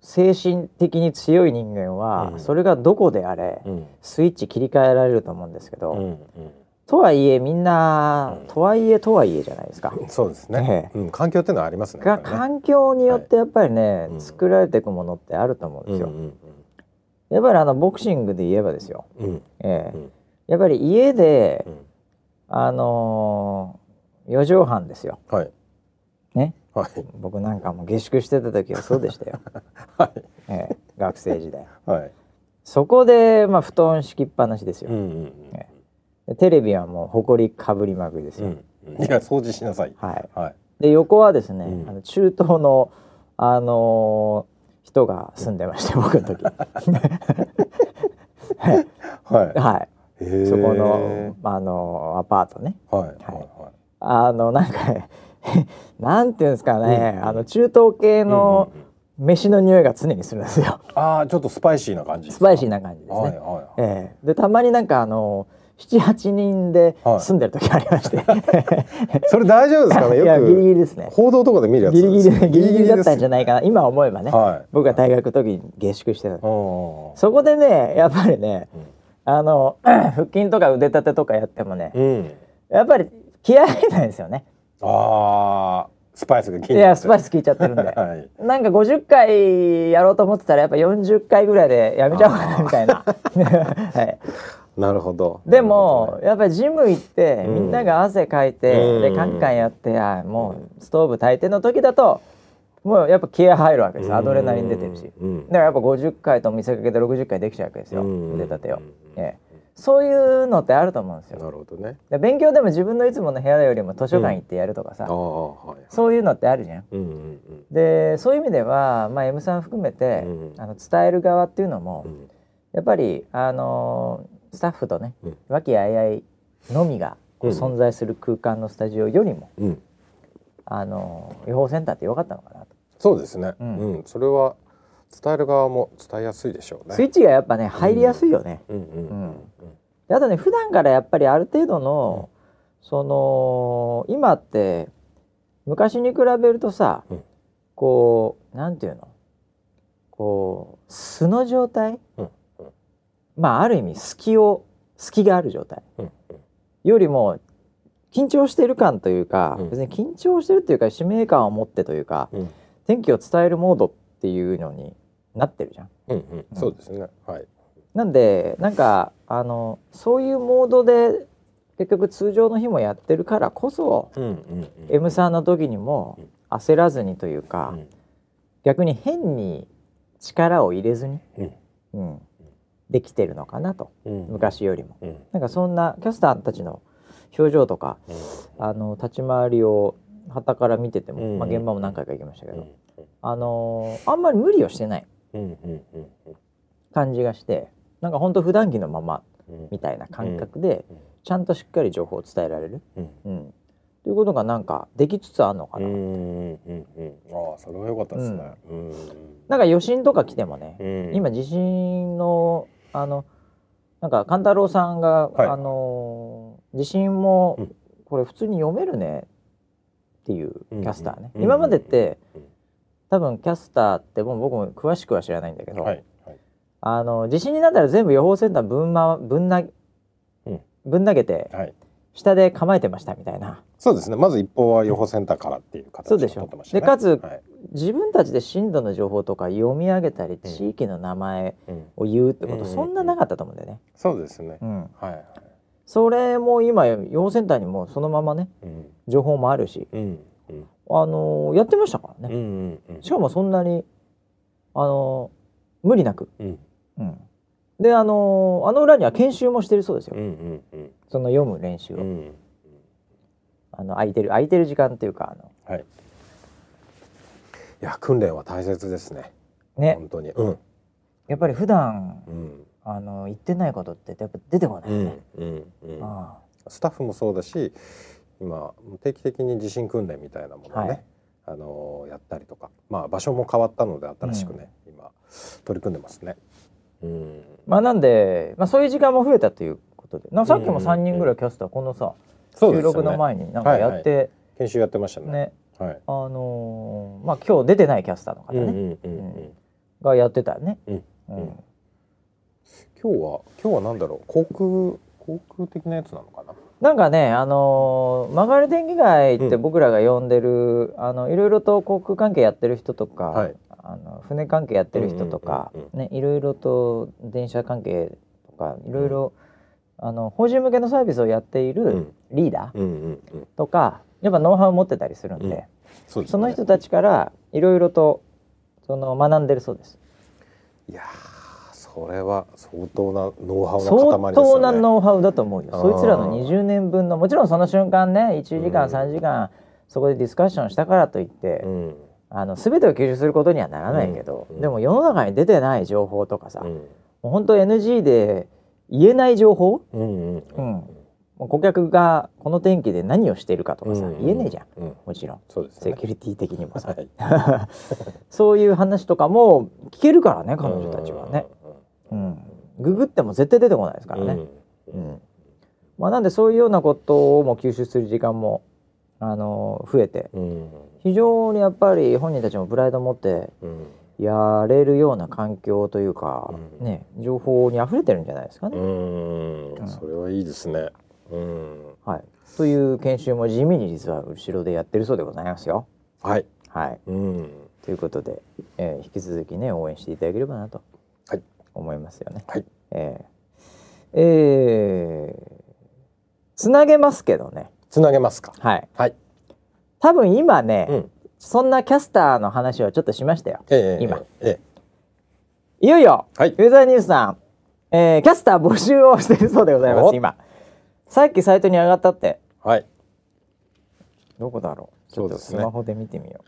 精神的に強い人間は、うん。それがどこであれ、うん。スイッチ切り替えられると思うんですけど、うんとはいえみんな、うんとはいえとはいえじゃないですか。うんそうですね、うん、環境っていうのはありますね。ね環境によってやっぱりね、うん作られていくものってあると思うんですよ。うんやっぱりあのボクシングで言えばですよ。うんうんええうんやっぱり家で、うんあのー、四畳半ですよ。はいね。はい僕なんかも下宿してた時はそうでしたよ。はいええ学生時代。はい。そこでまあ布団敷きっぱなしですよ。うんうんえでテレビはもうほこりかぶりまくりですよ、うん、いや掃除しなさい。はい、はい、で横はですね、うん、あの中東のあのー、人が住んでまして、うん、僕の時。はい、はい、はい、そこの、あのアパートね。はい、はい、はい、あのなんか、なんていうんですかね、あの中東系の、飯の匂いが常にするんですよ。ああ、ちょっとスパイシーな感じ。スパイシーな感じですね。はいはいはい、ええー、で、たまになん。かあのー78人で住んでる時ありまして、はい、それ大丈夫ですかね？よく。ギリギリですね。報道とかで見るやつ。ギリギリギリギリだったんじゃないかな。今思えばね、はい、僕が大学の時に下宿してた。そこでねやっぱりね、うん、あの 腹筋とか腕立てとかやってもね、うん、やっぱり気合いないですよね。ああスパイスが効いて。いやスパイス効いちゃってるんで、はい、なんか50回やろうと思ってたらやっぱ40回ぐらいでやめちゃおうかなみたいな、はい、なるほど。でもやっぱりジム行ってうん。みんなが汗かいて、うん。でカンカンやってあもうストーブ炊いての時だともうやっぱ気合入るわけですアドレナリン出てるし。うん。だからやっぱ50回と見せかけて60回できちゃうわけですよ。うん。腕立てを、うん。ええ。そういうのってあると思うんですよ。なるほどね。で勉強でも自分のいつもの部屋よりも図書館行ってやるとかさ、ああはい。そういうのってあるじゃんうんうん。でそういう意味では、まあ、M さん含めて、うん。あの伝える側っていうのも、うん。やっぱりあのースタッフとねうん。和気あいあいのみが存在する空間のスタジオよりも、うん。あのー予報センターって良かったのかなと、そうですね。ううん。ん。それは伝える側も伝えやすいでしょうね。スイッチがやっぱね入りやすいよね。うん。うん。うん。であとね普段からやっぱりある程度の、その今って昔に比べるとさ、うん。こうなんていうの？こう素の状態、うんまあある意味隙を隙がある状態。うんよりも緊張してる感というか、うん。別に緊張してるっていうか使命感を持ってというかうん。天気を伝えるモードっていうのになってるじゃん。うんうん。そうですね。はい。なんでなんかあのそういうモードで結局通常の日もやってるからこそうんうんうん。M さんの時にも焦らずにというか、うん。逆に変に力を入れずに、うん。うん、できてるのかなと。うん。昔よりも。うん。なんかそんなキャスターたちの表情とかあの立ち回りを傍から見てても、うん。まあ、現場も何回か行きましたけど、うん。あのーあんまり無理をしてないうんうんうん感じがしてなんかほんと普段着のままうん。みたいな感覚で、うん。ちゃんとしっかり情報を伝えられる、うん。うん、ということがなんかできつつあるのかな、うんうんうん。うんああそれは良かったですね。うん。なんか余震とか来てもね、うん。今地震のあのなんか勘太郎さんが、はい。あのー地震もうん。これ普通に読めるねっていうキャスターね、うん今までってうん多分キャスターってもう僕も詳しくは知らないんだけど、はいはい。あの地震になったら全部予報センターぶん,、ま、ぶんなうん。ぶん投げてはい下で構えてましたみたいな。そうですね。まず一報は予報センターからっていう形で取ってましたね。でかつはい。自分たちで震度の情報とか読み上げたりうん地域の名前うん。を言うってこと、うん。そんななかったと思うんだよね。そうですね。うん、はいはい。それも今予報センターにもそのままねうん。情報もあるし、うん。うん。あのーやってましたからね、うんうんうん。しかもそんなに、あのー無理なく、うん。うん、であのーあの裏には研修もしてるそうですよ、うんうんうん。その読む練習を、うんあの空いてる空いてる時間っていうかあの。はい。いや訓練は大切ですね。ね。本当に。うん。やっぱり普段うん。あの言ってないことってやっぱ出てこなうんいよね、うんうんあスタッフもそうだし今定期的に地震訓練みたいなものをね、はい。あのーやったりとか。まあ場所も変わったので新しくね、今取り組んでますね。うん。まあなんで、まあ、そういう時間も増えたということで。さっきも3人ぐらいキャスターこのさ、収録の前になんかやって研修やってましたね。ね、はい。あのーまあ今日出てないキャスターの方ね、うんうんうんうん。がやってたね、うん。うん。うん。今日は今日はなんだろう。航空航空的なやつなのかな。なんかねあのー曲がり電気街ってうん。僕らが呼んでる、あのいろいろと航空関係やってる人とか、はいあの船関係やってる人とか、ねいろいろと電車関係とかいろいろ、あの法人向けのサービスをやっているうん。リーダー。とか、やっぱノウハウを持ってたりするんで、うん。そうですね。その人たちからいろいろとその学んでるそうです。いやーそれは相当なノウハウの塊ですよ相ね。当なノウハウだと思うよ。そいつらの20年分のもちろんその瞬間ね1時間うん。3時間そこでディスカッションしたからといって、うんあの全てを吸収することにはならないけど、うん。でも世の中に出てない情報とかさ、もうん。う本当 NG で言えない情報、うんうんうん。もう顧客がこの天気で何をしているかとかさ、うん言えねえじゃん。うん。もちろん。そうですね。セキュリティ的にもさ、はい。そういう話とかも聞けるからね彼女たちはね。うん、ググっても絶対出てこないですからね。ううん。ん。まあ、なんでそういうようなことをも吸収する時間も、あの増えて。うん非常にやっぱり本人たちもプライドを持ってうんやれるような環境というか、うんね情報に溢れてるんじゃないですかね。うんうんそれはいいですね。うんはい、という研修も地味に実は後ろでやってるそうでございますよ。はい。はい、うんということで、えー引き続きね応援していただければなとはい思いますよね。はい。えーえーつなげますけどね。つなげますか。はい。はい。多分今ね、うん。そんなキャスターの話をちょっとしましたよ。ええ今ええいよいよ、はいウェザーニュースさん、えーキャスター募集をしているそうでございまおす、今。さっきサイトに上がったって、はい。どこだろう？ちょっとスマホで見てみよ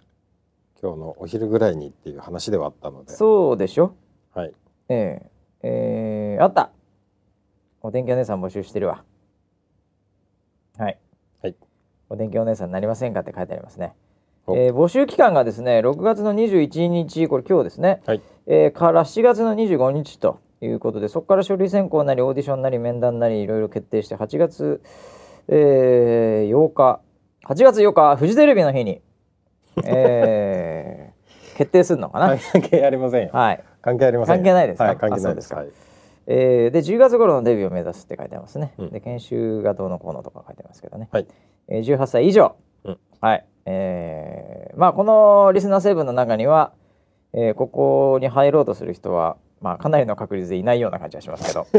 今日のお昼ぐらいにっていう話ではあったのう。で。そうでしょ？はい。えー、えーあったお天気お姉さん募集してるわ。はい。はい。お天気お姉さんになりませんかって書いてありますね。おえー募集期間がですね6月の21日これ今日ですね、はい。えーから7月の25日ということでそこから書類選考なりオーディションなり面談なりいろいろ決定して8月、えー8日8月8日フジテレビの日に、えー 決定するのかな、関係ありませんよ。はい、関係ありませんよ。関係ないですか？はい。関係ないです。はい。えーで10月頃のデビューを目指すって書いてますね、うん。で研修がどうのこうのとか書いてますけどね、はい。えー18歳以上、うん。はい。えーまあこのリスナー7の中には、えーここに入ろうとする人は、まあ、かなりの確率でいないような感じがしますけど。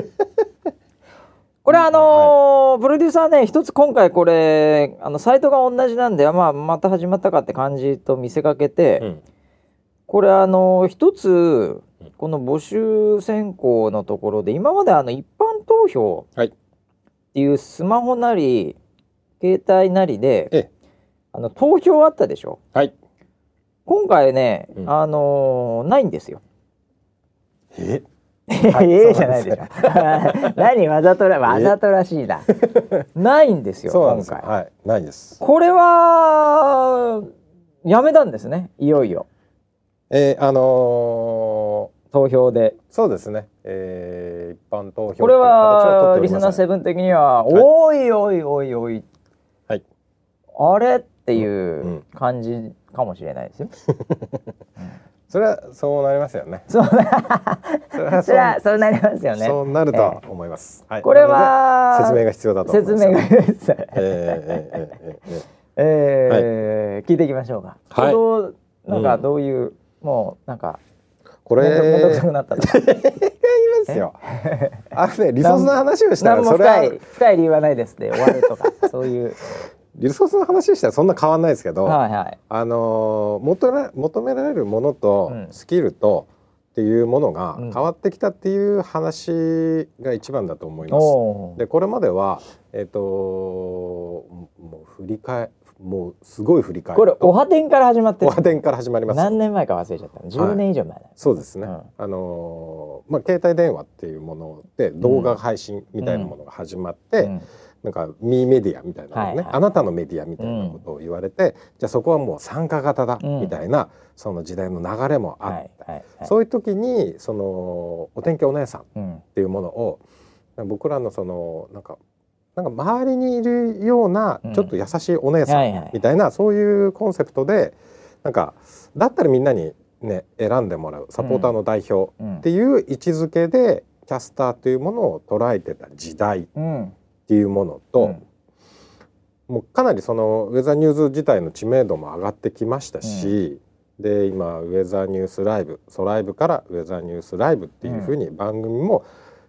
これあのープロデューサーね一つ今回これあのサイトが同じなんで、まあ、また始まったかって感じと見せかけて、うん。これあの一つこの募集選考のところで今まであの一般投票はい。っていうスマホなり携帯なりでええ。あの投票あったでしょ？はい。今回ね、うん。あのーないんですよ。え？ええじゃないでしょ。何わざとらわざとらしいな。ないんですよ今回。はいないです。これはやめたんですねいよいよ。えー、あの投票で。ーそうですね、えー、一般投票これはリスナーセセブン的には、おいおいおいおい、はい。あれっていんう感じかもしれないですよ。それはそうなりますよね。それはそれはそうなりますよね。そうなるとは思います、はい。これはで説明が必要だと思います。説明がいいです。えーえーえーえーえーえー聞いていきましょうか。はい。なんかうんどういう、もうなんかこれめんどくさくなったとか。いますよ。あのねリソースの話をしたらそれは深い深い理由はないですで終わるとか そういう。リソースの話をしたらそんな変わんないですけど、はいはい。あのー求めら求められるものとうんスキルとっていうものがうん変わってきたっていう話が一番だと思います。おーでこれまではえっ、ともう振り返もうすごい振り返るこれおはてんから始まってる。おはてんから始まります。何年前か忘れちゃったの？10年以上前だ。そうですね、うん。あのーまあ携帯電話っていうもので動画配信みたいなものが始まって、うん。なんかミーメディアみたいなのね、はいはい。あなたのメディアみたいなことを言われて、じゃあそこはもう参加型だうんみたいな、その時代の流れもあはいって、はいはい。そういう時にそのお天気お姉さんっうんていうものを僕らのそのなんかなんか周りにいるようなうん。ちょっと優しいお姉さんみたいな、そういうコンセプトでなんかだったらみんなにね選んでもらうサポーターの代表うん。っていう位置づけでキャスターというものを捉えてた時代っうん。ていうものと、うん。もうかなりそのウェザーニューズ自体の知名度も上がってきましたし、で今ウェザーニュースライブソライブからウェザーニュースライブっていうふうに番組も、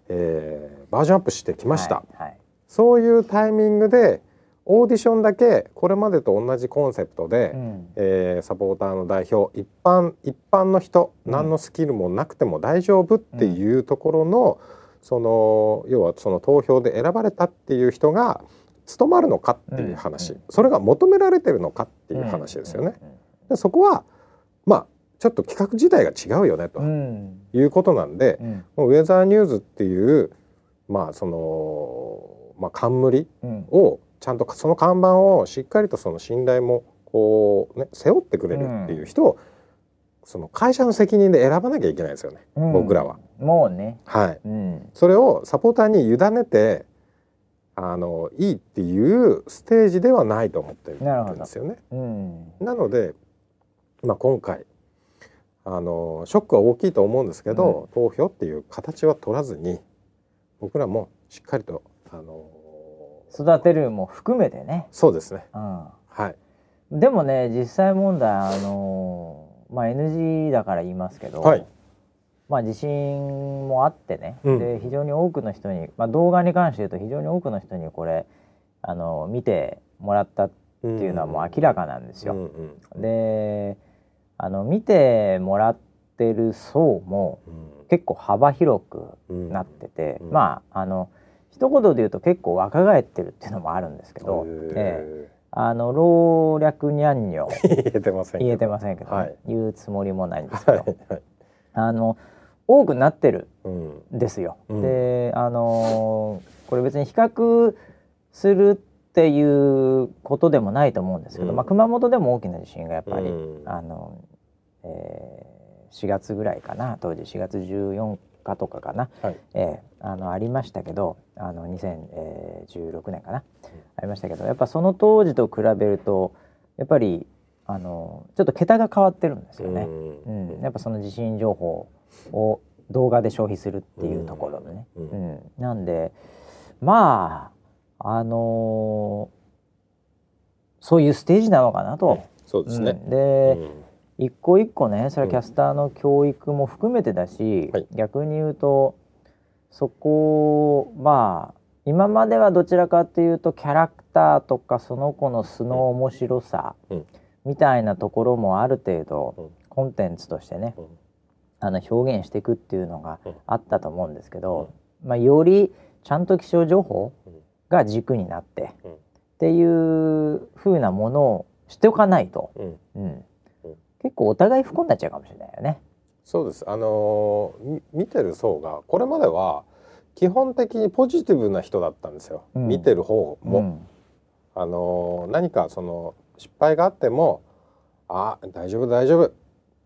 えーバージョンアップしてきました、はいはいそういうタイミングでオーディションだけこれまでと同じコンセプトで、うん。えーサポーターの代表一般一般の人、うん。何のスキルもなくても大丈夫っていうところの、その要はその投票で選ばれたっていう人が務まるのかっていう話、うん。うん。それが求められてるのかっていう話ですよね。でそこはまあちょっと企画自体が違うよねとうん。うんいうことなんで、うん。もうウェザーニューズっていうまあその、まあ、冠うんをちゃんとその看板をしっかりとその信頼もこうね背負ってくれるっていう人を、その会社の責任で選ばなきゃいけないですよね、うん僕らは。もうね。はい。うんそれをサポーターに委ねてあのいいっていうステージではないと思ってるんですよね。うんなので、まあ、今回あのショックは大きいと思うんですけど、投票っていう形は取らずに僕らもしっかりとあの育てるも含めてね。そうですね。うん。はい。でもね実際問題あのまあ NG だから言いますけど、はい。まあ地震もあってね、うん。で非常に多くの人に、まあ、動画に関して言うと非常に多くの人にこれあの見てもらったっていうのはもう明らかなんですよ。うんうんであの見てもらってる層もうん。結構幅広くうんなってて、うん。まああの一言で言うと結構若返ってるっていうのもあるんですけど、へええ。あの老若にゃんにょー言えてませんけど。言えてませんけど、ね。はい。言うつもりもないんですけど、はいはい。あの多くなってるうん。んですよ。うん。であのこれ別に比較するっていうことでもないと思うんですけど、うん。まあ、熊本でも大きな地震がやっぱり、うん。あのえー4月ぐらいかな当時4月14日とかかな、はい。えーあのありましたけどあの2016年かな、ありましたけどやっぱその当時と比べるとやっぱりあのちょっと桁が変わってるんですよね。うん。うん、やっぱその地震情報を動画で消費するっていうところでね、ううん。ん。なんでまああのーそういうステージなのかなと。そうですね。うん、で、うん一個一個ねそれはキャスターの教育も含めてだし、はい。逆に言うとそこをまあ今まではどちらかっていうとキャラクターとかその子の素の面白さうん。みたいなところもある程度、うん。コンテンツとしてね、うん。あの表現していくっていうのがうん。あったと思うんですけど、まあ、よりちゃんと気象情報が軸になって、うん。っていう風なものをしておかないと、うんうん。うん結構お互い不幸になっちゃうかもしれないよね。そうです。あのーみ見てる層がこれまでは基本的にポジティブな人だったんですよ、うん。見てる方も、うん。あのー何かその失敗があってもあ大丈夫大丈夫。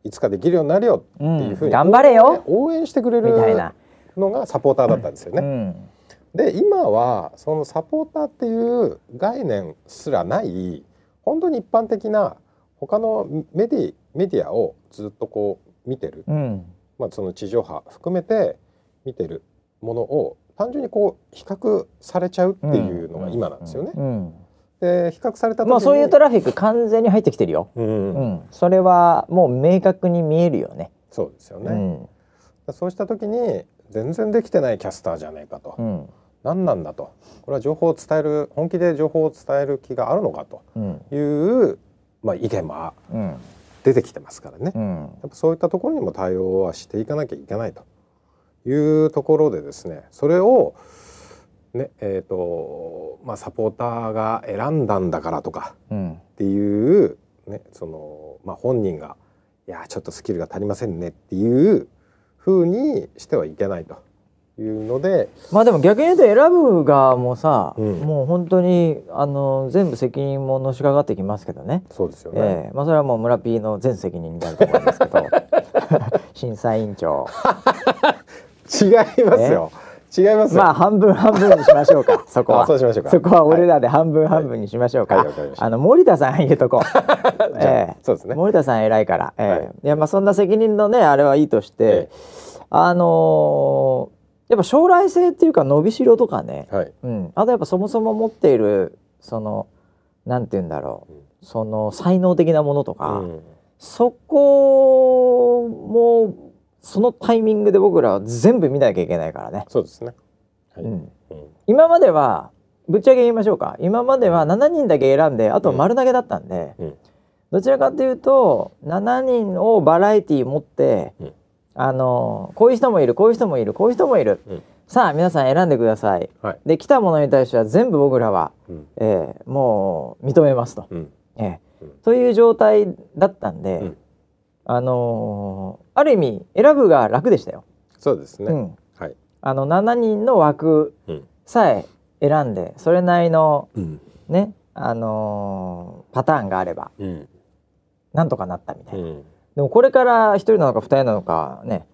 いつかできるようになるよ。っていうふうに、頑張れよ。応援してくれるみたいな。のがサポーターだったんですよね。うん。で今はそのサポーターっていう概念すらない本当に一般的な他のメディメディアをずっとこう見てる、うん。まあ、その地上波含めて見てるものを単純にこう比較されちゃうっていうのが今なんですよね。うん。で比較された時にまあそういうトラフィック完全に入ってきてるよ。うん。うん、それはもう明確に見えるよね。そうですよね、うん。そうした時に全然できてないキャスターじゃねえかと、うん。何なんだと。これは情報を伝える本気で情報を伝える気があるのかとうん。いう、まあ、意見もうん出てきてますからね、やうん。っぱそういったところにも対応はしていかなきゃいけないというところでですねそれをねえーとまあ、サポーターが選んだんだからとかうん。っていう、ねそのまあ、本人が「いやちょっとスキルが足りませんね」っていう風にしてはいけないというので、まあでも逆に言うと選ぶ側もさ、うん。もう本当にあの全部責任ものしかかってきますけどね。そうですよね。ええ。まあそれはもう村 P の全責任になると思うんですけど。審査委員長。違いますよ。違いますよ。まあ半分半分にしましょうか。そこは。あそうしましょうか。そこは俺らで半分半分にしましょうか、はい。わかりました。あの森田さん入れとこう、ええ。そうですね。森田さん偉いから、ええ。はい。い、やまあそんな責任のねあれはいいとして、え。あのーやっぱ将来性っていうか伸びしろとかね、はい。うん、あとやっぱそもそも持っているそのなんて言うんだろう、うんその才能的なものとか、うん。そこもそのタイミングで僕らは全部見なきゃいけないからね。そうですね。はい。うん、うん。今まではぶっちゃけ言いましょうか。今までは7人だけ選んであとは丸投げだったんで、うん。どちらかというと7人をバラエティー持って、うんあのこういう人もいるこういう人もいるこういう人もいる、うん。さあ皆さん選んでください。はい。で来たものに対しては全部僕らは、うん。えーもう認めますと、うん。えー。うん。という状態だったんで、うん。あのーある意味選ぶが楽でしたよ。そうですね。うん、はい。あの7人の枠うん。さえ選んでそれなりのうん。ね、あのーパターンがあればうん。なんとかなったみたいな、うんでもこれから1人なのか2人なのかね。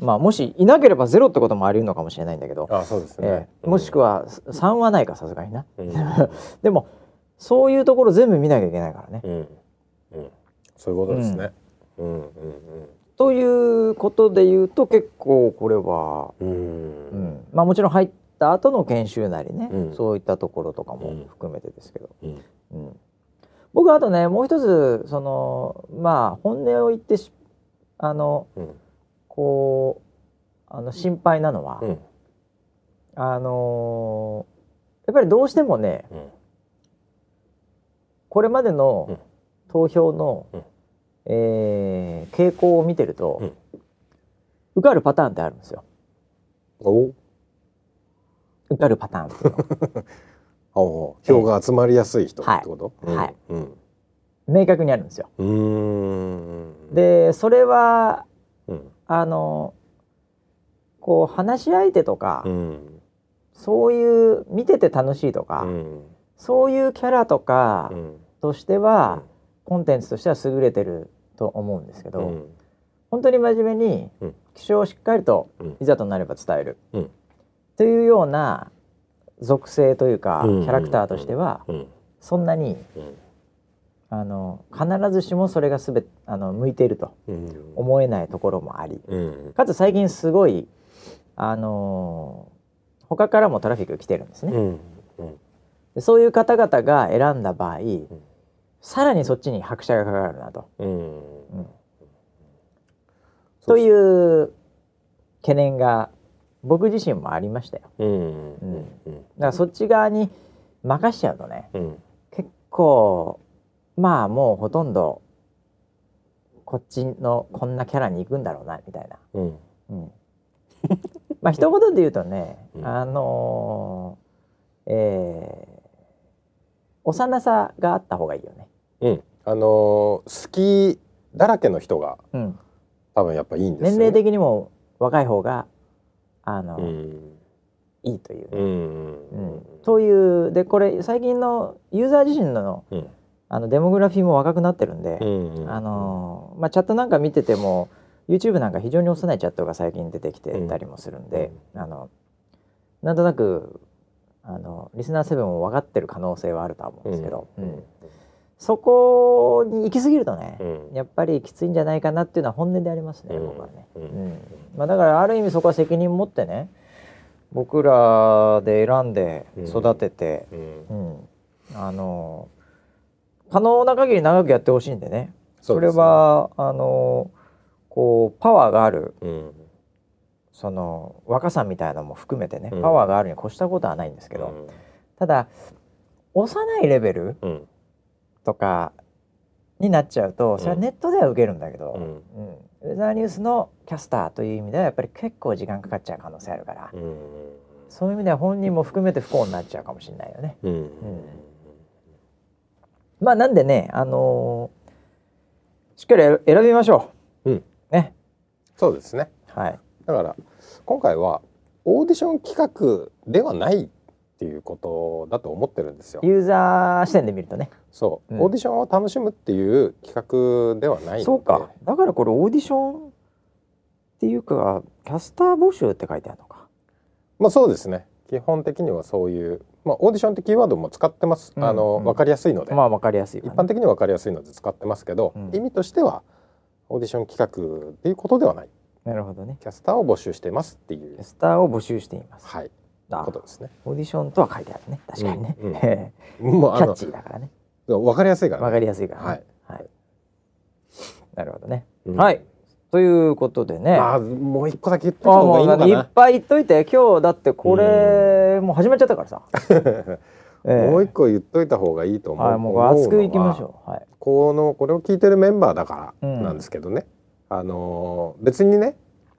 まあもしいなければゼロってこともあり得るのかもしれないんだけど、あそうですね。え。え。もしくは3はないかさすがにな。うん。でもそういうところ全部見なきゃいけないからね。うん。うん。そういうことですね。うん。うんということで言うと結構これは、うん。ううんん、まあもちろん入った後の研修なりね、うん。そういったところとかもうん。含めてですけど、うん。うん、僕あとねもう一つそのまあ本音を言ってしあのうん。こうあの心配なのは、うん。あのやっぱりどうしてもねうん。これまでうん。の投票の、うん。えー傾向を見てると、うん。受かるパターンってあるんですよ。お？受かるパターンっていうの。お 票が集まりやすい人ってこと？はい。はい。うん。明確にあるんですよ。でそれはうん。あのこう話し相手とか、うん。そういう見てて楽しいとか、うん。そういうキャラとかうん。としては、コンテンツとしては優れてると思うんですけど、うん。本当に真面目にうん。気象をしっかりとうん。いざとなれば伝える、うん。というような属性というか、うんキャラクターとしては、うん。そんなにうん。あの必ずしもそれがすべあの向いているとうん。思えないところもあり。うん。かつ最近すごいあの他からもトラフィック来てるんですね。そういう方々が選んだ場合、さらにそっちに拍車がかかるなと。うん。という懸念が僕自身もありましたよ。うん。うん。うん。だからそっち側に任しちゃうとねうん。結構まあもうほとんどこっちのこんなキャラに行くんだろうなみたいな。うん。うん、まあ一言で言うとね、うん。あのーえー幼さがあった方がいいよね。うん。あのー好きだらけの人がうん、多分やっぱいいんですよ年ね。齢的にも若い方があの、うんいいという。ね、うん。うん。というでこれ最近のユーザー自身のうん。あのデモグラフィーも若くなってるんで、うんあのーまあ、チャットなんか見てても YouTube なんか非常に幼いチャットが最近出てきてたりもするんで、あのなんとなくあのリスナー7も分かってる可能性はあるとは思うんですけど、うんそこに行き過ぎるとね、うん。やっぱりきついんじゃないかなっていうのは本音でありますね、うん。僕はね、うん。うん。まあ、だからある意味そこは責任持ってね僕らで選んで育てて、うん。うん。あの可能な限り長くやってほしいんでね。それはあのこうパワーがあるうん。その若さみたいなのも含めてね、うん。パワーがあるに越したことはないんですけど、ただ幼いレベルとかになっちゃうとそれはネットでは受けるんだけど、うんうんウェザーニュースのキャスターという意味ではやっぱり結構時間かかっちゃう可能性あるから、うんそういう意味では本人も含めて不幸になっちゃうかもしれないよね。うんまあなんでね、あのーしっかり選びましょう。うんね。そうですねはい。だから今回はオーディション企画ではないっていうことだと思ってるんですよ。ユーザー視点で見るとね。そう、うんオーディションを楽しむっていう企画ではないそうか。だからこれオーディションっていうかキャスター募集って書いてあるのか。まあそうですね基本的にはそういう、まあ、オーディションってキーワードも使ってます、うんあのうん分かりやすいので、まあわかりやすいわね、一般的に分かりやすいので使ってますけど、うん意味としてはオーディション企画っていうことではないなるほどね。キャスターを募集してますっていうキャスターを募集しています。はいあことですね。オーディションとは書いてあるね。確かにね。うんうんえ もうキャッチーだからね。分かりやすいから、ね、わかりやすいからね。はい。はい。なるほどね。うんはい。ということでね。まあもう一個だけ言っといたあ方がいいのかもういっな。ぱい言っといて今日だってこれもう始まっちゃったからさ、ええもう一個言っといた方がいいと思う。はいもう熱くいきましょうはいこのこれを聞いてるメンバーだからうんなんですけどね、あのー別にね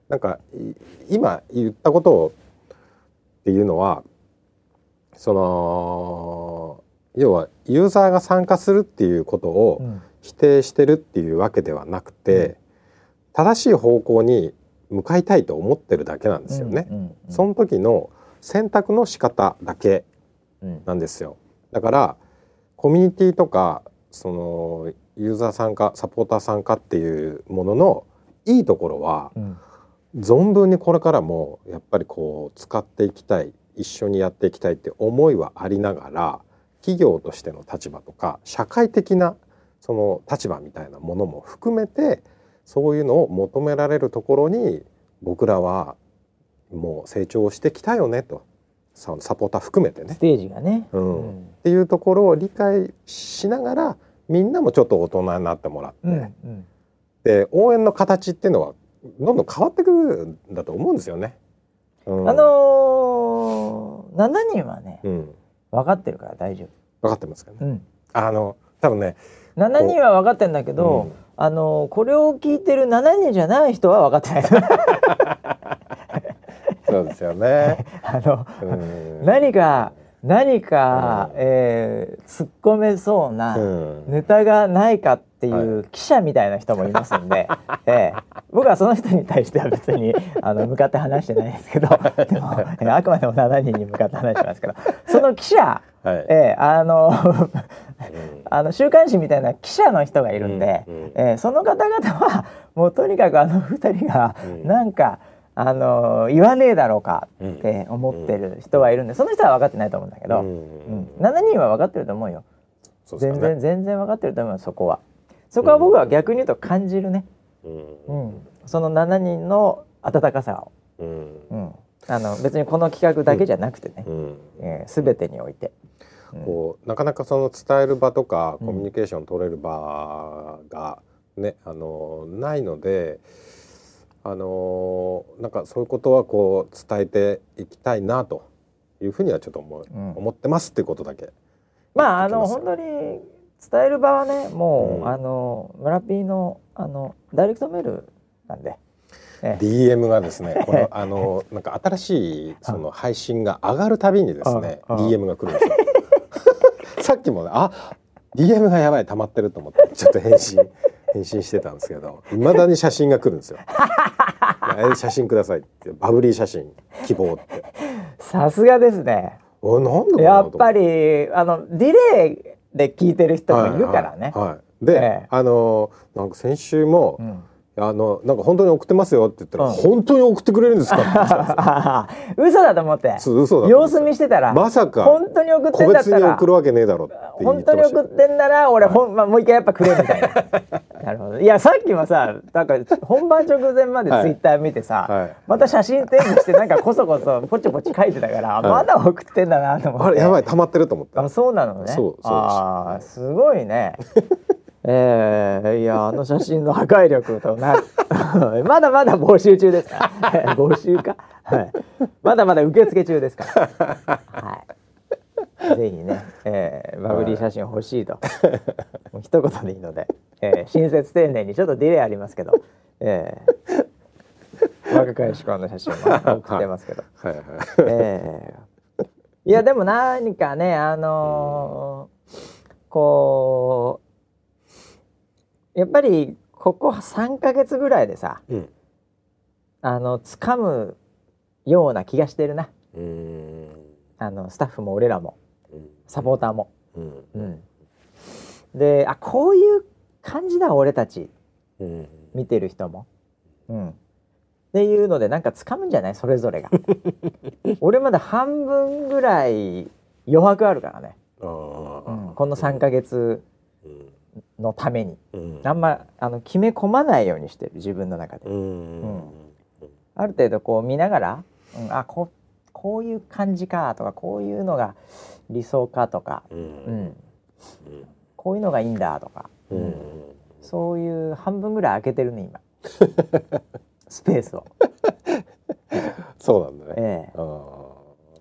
なんかい今言ったことをっていうのはその要はユーザーが参加するっていうことをうん。否定してるっていうわけではなくて、正しい方向に向かいたいと思ってるだけなんですよね。うんうん。その時の選択の仕方だけうん。なんですよ。だからコミュニティとかそのユーザー参加サポーター参加っていうもののいいところはうん存分にこれからもやっぱりこう使っていきたい一緒にやっていきたいって思いはありながら企業としての立場とか社会的なその立場みたいなものも含めてそういうのを求められるところに僕らはもう成長してきたよねと。サポーター含めてね。ス。テージがね、うん。っていうところを理解しながらみんなもちょっと大人になってもらって、うんうん。で応援の形っていうのはどんどん変わってくるんだと思うんですよね。うん。あのー、7人はねうん、分かってるから大丈分かってますかね。夫、うん、あの多分ね、7人は分かってんだけど、うん。あのーこれを聞いてる7人じゃない人は分かってない。そうですよね。あのうん、何か何か、うん。えー突っ込めそうな、うん、ネタがないかっていう記者みたいな人もいますんで、ええ僕はその人に対しては別にあの向かって話してないですけど でも、ええあくまでも7人に向かって話してますけど その記者、はい。ええあのうん。あの週刊誌みたいな記者の人がいるんで、うん。うん。ええその方々はもうとにかくあの2人がうん。なんか、あの言わねえだろうかって思ってる人はいるんでその人は分かってないと思うんだけど、うん。うん。7人は分かってると思うよ。そうね。全然全然分かってると思いますそこは。そこは僕は逆に言うと感じるね、うん。うん。その7人の温かさを、うん。うん、あの別にこの企画だけじゃなくてね、うん。えー、全てにおいて、うん。こうなかなかその伝える場とかうんコミュニケーション取れる場がね、あのないのであのなんかそういうことはこう伝えていきたいなというふうにはちょっと思,、ううん。思ってますっていうことだけ。まああの本当に伝える場はねもう、うん。あの村 P のあのダイレクトメールなんで、ええ DM がですね このあのなんか新しいその配信が上がるたびにですね DM が来るんですよ。さっきもねあ DM がやばい溜まってると思ってちょっと返信返信してたんですけどいまだに写真が来るんですよ。え写真くださいってバブリー写真希望って。さすがですねおなんでやっぱりりあのディレイで聞いてる人もいるからね。はいはいはいで、ええ。あのなんか先週も、うん。あのなんか本当に送ってますよって言ったら、うん。本当に送ってくれるんですか？って。嘘だと思って。そう嘘だ様子見してたらまさか本当に送って個んだったら別に送るわけねえだろって言本当にってました。よ送ってんなら俺ほん、まあ、もう一回やっぱくれみたいな。なるほど。いやさっきもさなんか本番直前までツイッター見てさ、はい。また写真添付してなんかこそこそポチポチ書いてたから、まだ送ってんだなと思って。あれやばい溜まってると思った。あそうなのね。そうそう。あーすごいね えー、いやあの写真の破壊力とな まだまだ募集中ですから。募集か、はい、まだまだ受付中ですから。はい。ぜひね、えー、バブリー写真欲しいと、もう一言でいいので、えー、親切丁寧にちょっとディレイありますけど、えー、若かりし頃の写真も送ってますけど、はいはい。ええいやでも何かねあのーこうやっぱりここ3ヶ月ぐらいでさうん。あの掴むような気がしてるな。あのスタッフも俺らもうん。サポーターも。うん。うん、であこういう感じだ俺たちうん。見てる人も。うん。っていうのでなんか掴むんじゃない？それぞれが。俺まだ半分ぐらい余白あるからね。うん。この3ヶ月うんのために。うん。あんまあの決め込まないようにしてる自分の中で、うん。ある程度こう見ながら、うん、あここういう感じかとかこういうのが理想かとか、うん。うん、こういうのがいいんだとか、うん。うん。そういう半分ぐらい空けてるね今。スペースを、そうなんだね。ええ。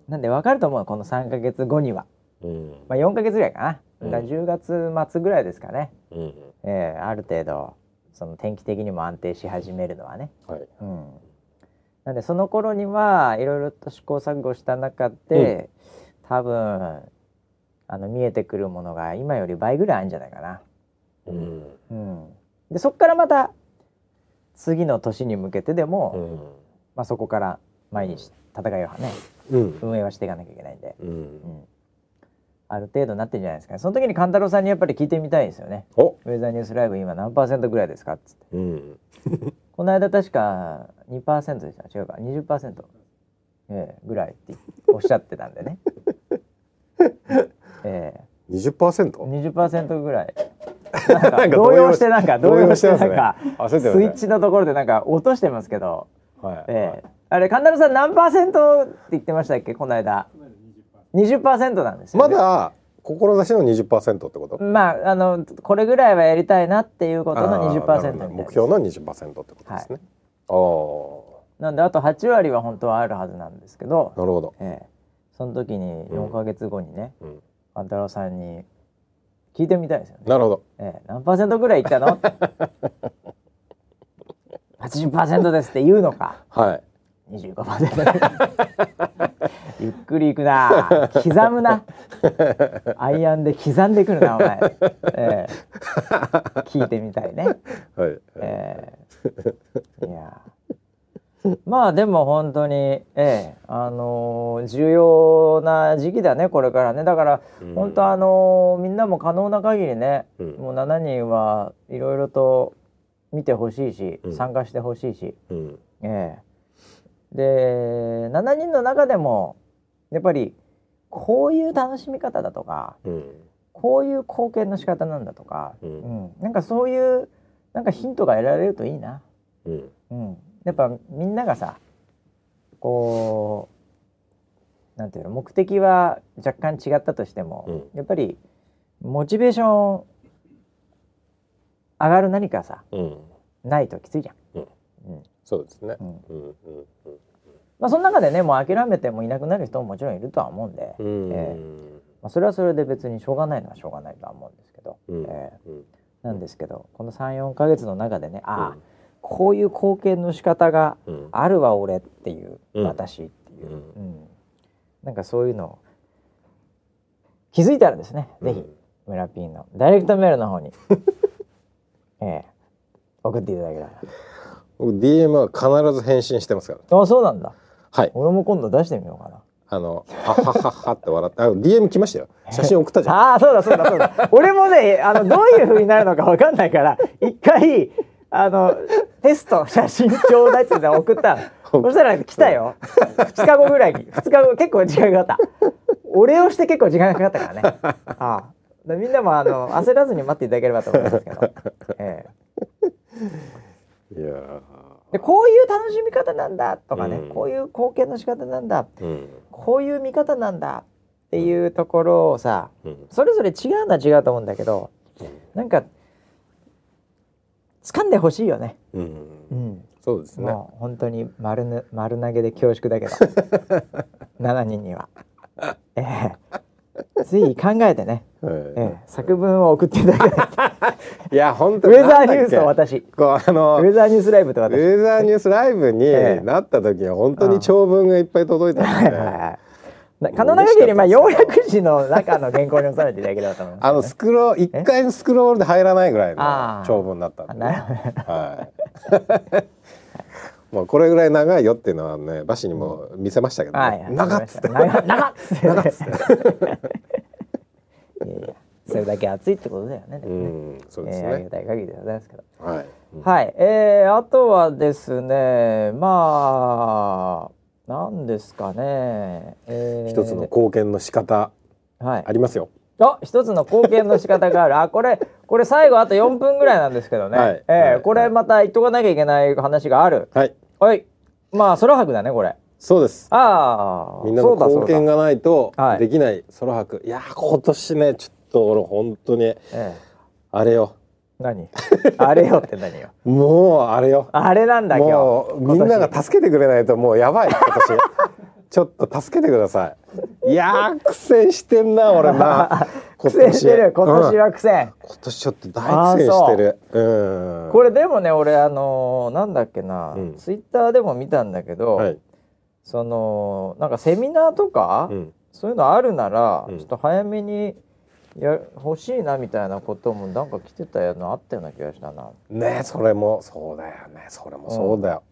なんで分かると思うこの3ヶ月後には、うん。まあ、4ヶ月ぐらいかな、うん。だから10月末ぐらいですかね、うんええある程度その天気的にも安定し始めるのはね。はい。うん、なんでその頃にはいろいろと試行錯誤した中で、多分あの見えてくるものが今より倍ぐらいあるんじゃないかな。うん。うん、でそこからまた次の年に向けてでも、うん。まあ、そこから毎日戦いをねうん。運営はしていかなきゃいけないんで、うん。うん、ある程度なってんじゃないですか。ねその時に勘太郎さんにやっぱり聞いてみたいですよね。お。ウェザーニュースライブ今何パーセントぐらいですかっつって。うん。この間確か2%でした。違うか。20%、ええぐらいっておっしゃってたんでね、ええ。20%? 20%ぐらい。動揺してなんか動揺してなんかね。スイッチのところでなんか落としてますけど、はいええ。あれ神田さん何パーセントって言ってましたっけ？この間20%なんですよ、ね、まだ志の20%ってこと？まああのこれぐらいはやりたいなっていうことの20%あーなるみたい目標の20%ってことですね、あなんであと8割は本当はあるはずなんですけどあ、なるほど、ええ、その時に4ヶ月後にね、うん、万太郎さんに聞いてみたいですよね。なるほど。ええ、何パーセントぐらいいったの ?80% ですって言うのか。はい25% ゆっくりいくな。刻むな。アイアンで刻んでくるなお前、ええ、聞いてみたいね。はい、ええ。いや。まあでも本当にええ。あのー重要な時期だねこれからね。だから、うん。本当あのーみんなも可能な限りね、うん。もう7人はいろいろと見てほしいし、うん。参加してほしいし、うん。ええで7人の中でもやっぱりこういう楽しみ方だとかうん。こういう貢献の仕方なんだとか、ううん。んなんかそういうなんかヒントが得られるといいな。うん。うん、やっぱみんながさこうなんていうの目的は若干違ったとしても、やっぱりモチベーション上がる何かさうん。ないときついじゃん。うん。うんそうですね。うん。うんうんまあ、その中でねもう諦めてもいなくなる人ももちろんいるとは思うんで、うん。えまあ、それはそれで別にしょうがないのはしょうがないとは思うんですけど、うん。えうん。ーなんですけどこの34か月の中でねああ、うん。こういう貢献の仕方がうん。あるわ俺っていう、うん。私っていう、うん。うん。なんかそういうのを気づいたらですね、ぜひ村 P のダイレクトメールの方に、ええ送っていただけたら僕 DM は必ず返信してますから。あそうなんだ。はい。俺も今度出してみようかな。あのははははって笑ってあ DM 来ましたよ写真送ったじゃんああそうだそうだそうだ俺もねあのどういう風になるのかわかんないから一回あのテスト写真ちょうだいって送ったのそしたら来たよ2日後ぐらいに2日後結構時間かかったお礼をして結構時間がかかったからねああだみんなもあの焦らずに待っていただければと思いますけど、ええ、でこういう楽しみ方なんだとかね、うん。こういう貢献の仕方なんだうん。こういう見方なんだっていうところをさうん。それぞれ違うのは違うと思うんだけどなんか掴んでほしいよね。うん。うん、そうですね。もう本当に丸ぬ丸投げで恐縮だけど。7人には。ええぜひ考えてね、はいええ。作文を送っていただきたい。いや本当ウェザーニュースとと私。こうあのウェザーニュースライブと私。ウェザーニュースライブにええ。なった時は本当に長文がいっぱい届いた可能な限りまあ要約字の中の原稿に収めていただければと思います、あのスクロール一回のスクロールで入らないぐらいの長文だったんで、ね。はい。もうこれぐらい長いよっていうのはね、バシにも見せましたけど、ねはい、長っつって。長っ長っつって いやいやそれだけ熱いってことだよね。でうん、そうですえーありね。がたい限りでございますけど。はい。うんはい、えー、あとはですね、まあ、なんですかね。えー一つの貢献の仕方はいあ。りますよ。あ、一つの貢献の仕方がある。あ、これ、これ最後あと4分ぐらいなんですけどね。はいえーはいこれまた言っとかなきゃいけない話がある。はい。はい。まあ、空白だね、これ。そうです。ああ、みんなの貢献がないとはいできない空白。いやー今年ねちょっと俺本当にええあれよ。何？あれよって何よ？もうあれよ。あれなんだ今日。みんなが助けてくれないともうやばい 今年ちょっと助けてくださいいやー苦戦してんな俺な 苦戦してる。今年。うんは苦戦、今年ちょっと大苦戦してる。う。ん。これでもね俺あのーなんだっけな、うん。ツイッターでも見たんだけど、はい、そのなんかセミナーとか、うん、そういうのあるなら、うん。ちょっと早めにや欲しいなみたいなこともなんか来てたのあったような気がしたな。ねそれもそうだよね。それもそうだよ。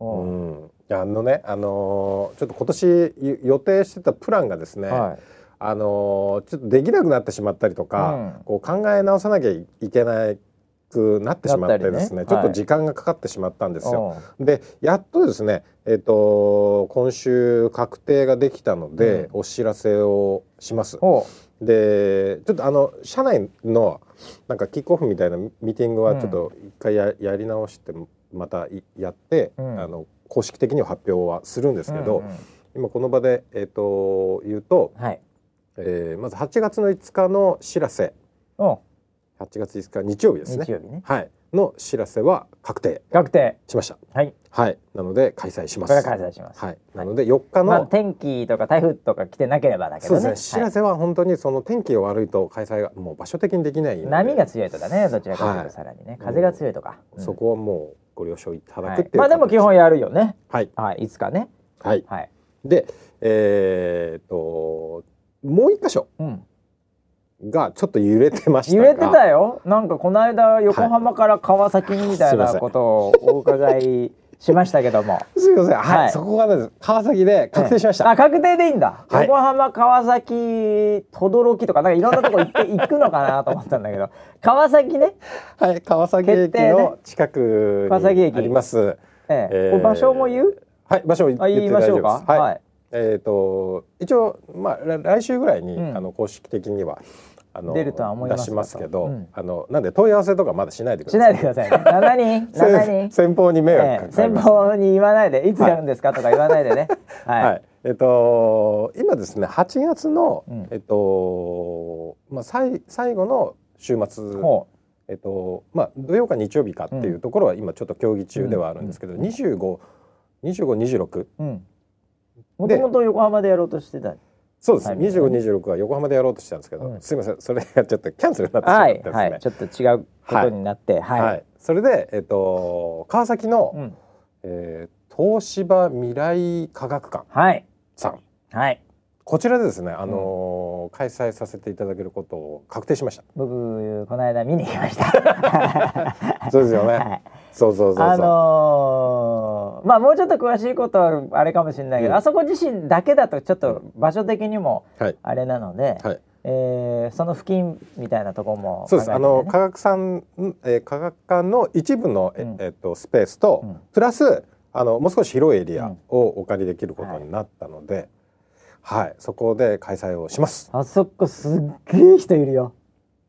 ううん。ん、あのねあのーちょっと今年ゆ予定してたプランがですね、はいあのーちょっとできなくなってしまったりとか、うん。こう考え直さなきゃいけなくなってしまってですねねちょっと時間がかかってしまったんですよ。うんでやっとですね、えっと今週確定ができたので、お知らせをします。おでちょっとあの社内のなんかキックオフみたいなミーティングはちょっと一回や,、やり直してまたいやって、うん。あの公式的には発表はするんですけど、うんうん。今この場で、えっと言うと、はい。えーまず8月の5日の知らせ。お8月5日日曜日ですね。日曜日ね。はい。の知らせは確定。確定。しました。はい。はい。なので開催します。これは開催します。はい。なので4日の、まあ天気とか台風とか来てなければだけそうどね。ですね。知らせは本当にその天気が悪いと開催がもう場所的にできない波が強いとかねどちらかとい。うはいとさらにね、風が強いとか、うんそこはもうご了承いただはいくっていう、まあでも基本やるよね。はい。はい。いつかね。はい。はい。でえーっともう一箇所。うん。がちょっと揺れてました揺がれてたよ。なんかこの間横浜から川崎にみたいなことをお伺いしましたけども。すみません。はい、はい。そこがね川崎で確定しました、あ確定でいいんだ、はい。横浜川崎轟とかなんかいろんなとこ行って 行くのかなと思ったんだけど。川崎ね。はい。川崎駅の近く川崎駅。にあります。ええ。えー場所も言う？はい。場所を言ってあ言いましょうか。大丈夫ですはい、はいえー、と一応、まあ、来来週ぐらいに、うん。あの公式的にはあの出るとは思います出しますけど、うん。あのなんで問い合わせとかまだしないでください。しないでくださいね。7人？7先人？先方に迷惑かかります、方に言わないでいつやるんですかとか言わないでね。はい、はい、えっと今ですね8月の、うん。えっとまあ最最後の週末ほえっとまあ土曜か日曜日かっていうところは今ちょっと協議中ではあるんですけど、25 25、26ううんもともと横浜でやろうとしてた。そうです、タイミングね。25、26は横浜でやろうとしたんですけど、うん。すいませんそれがちょっとキャンセルになってしまっはいてですね。はいちょっと違うことになってはい、はい。それで、えっと、川崎の、うん、えー東芝未来科学館はい。さん。はい。こちらでですね、あのー開催させていただけることを確定しました。僕この間見に行きましたそうですよね。はいそうそうそう。あのーまあもうちょっと詳しいことはあれかもしれないけど、うん。あそこ自身だけだとちょっと場所的にもはい。あれなので、はい。えーその付近みたいなところもそうです。あの科学さん、えー科学館の一部のえ,、うん。えっとスペースと、うん。プラスあのもう少し広いエリアうん。をお借りできることになったので、はい、そこで開催をします。あそこすっげえ人いるよ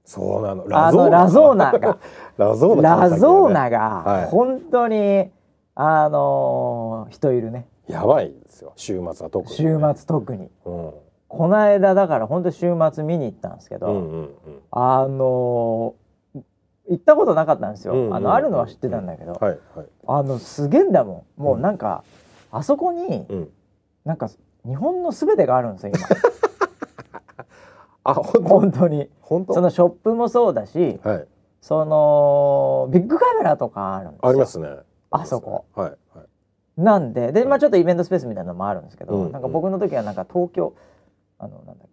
そうなの。あのラゾーナが ラゾーナラゾーナがが本当に、あのー人いるねやばいですよ。週末は特に、週末特にうん。この間だから本当週末見に行ったんですけど、うんうんうん。あのー行ったことなかったんですよ、うんうんうんあのあるのは知ってたんだけど、はいはい。あのすげえんだもんもうなんか、あそこにうん。なんか日本のすべてがあるんですよ今 当本当に。本当？そのショップもそうだしはい。そのビッグカメラとかあるんですよ。ありますね。あそこ？はいはい。なんででまあちょっとイベントスペースみたいなのもあるんですけど、うんなんか僕の時はなんか東京あのなんだっけな。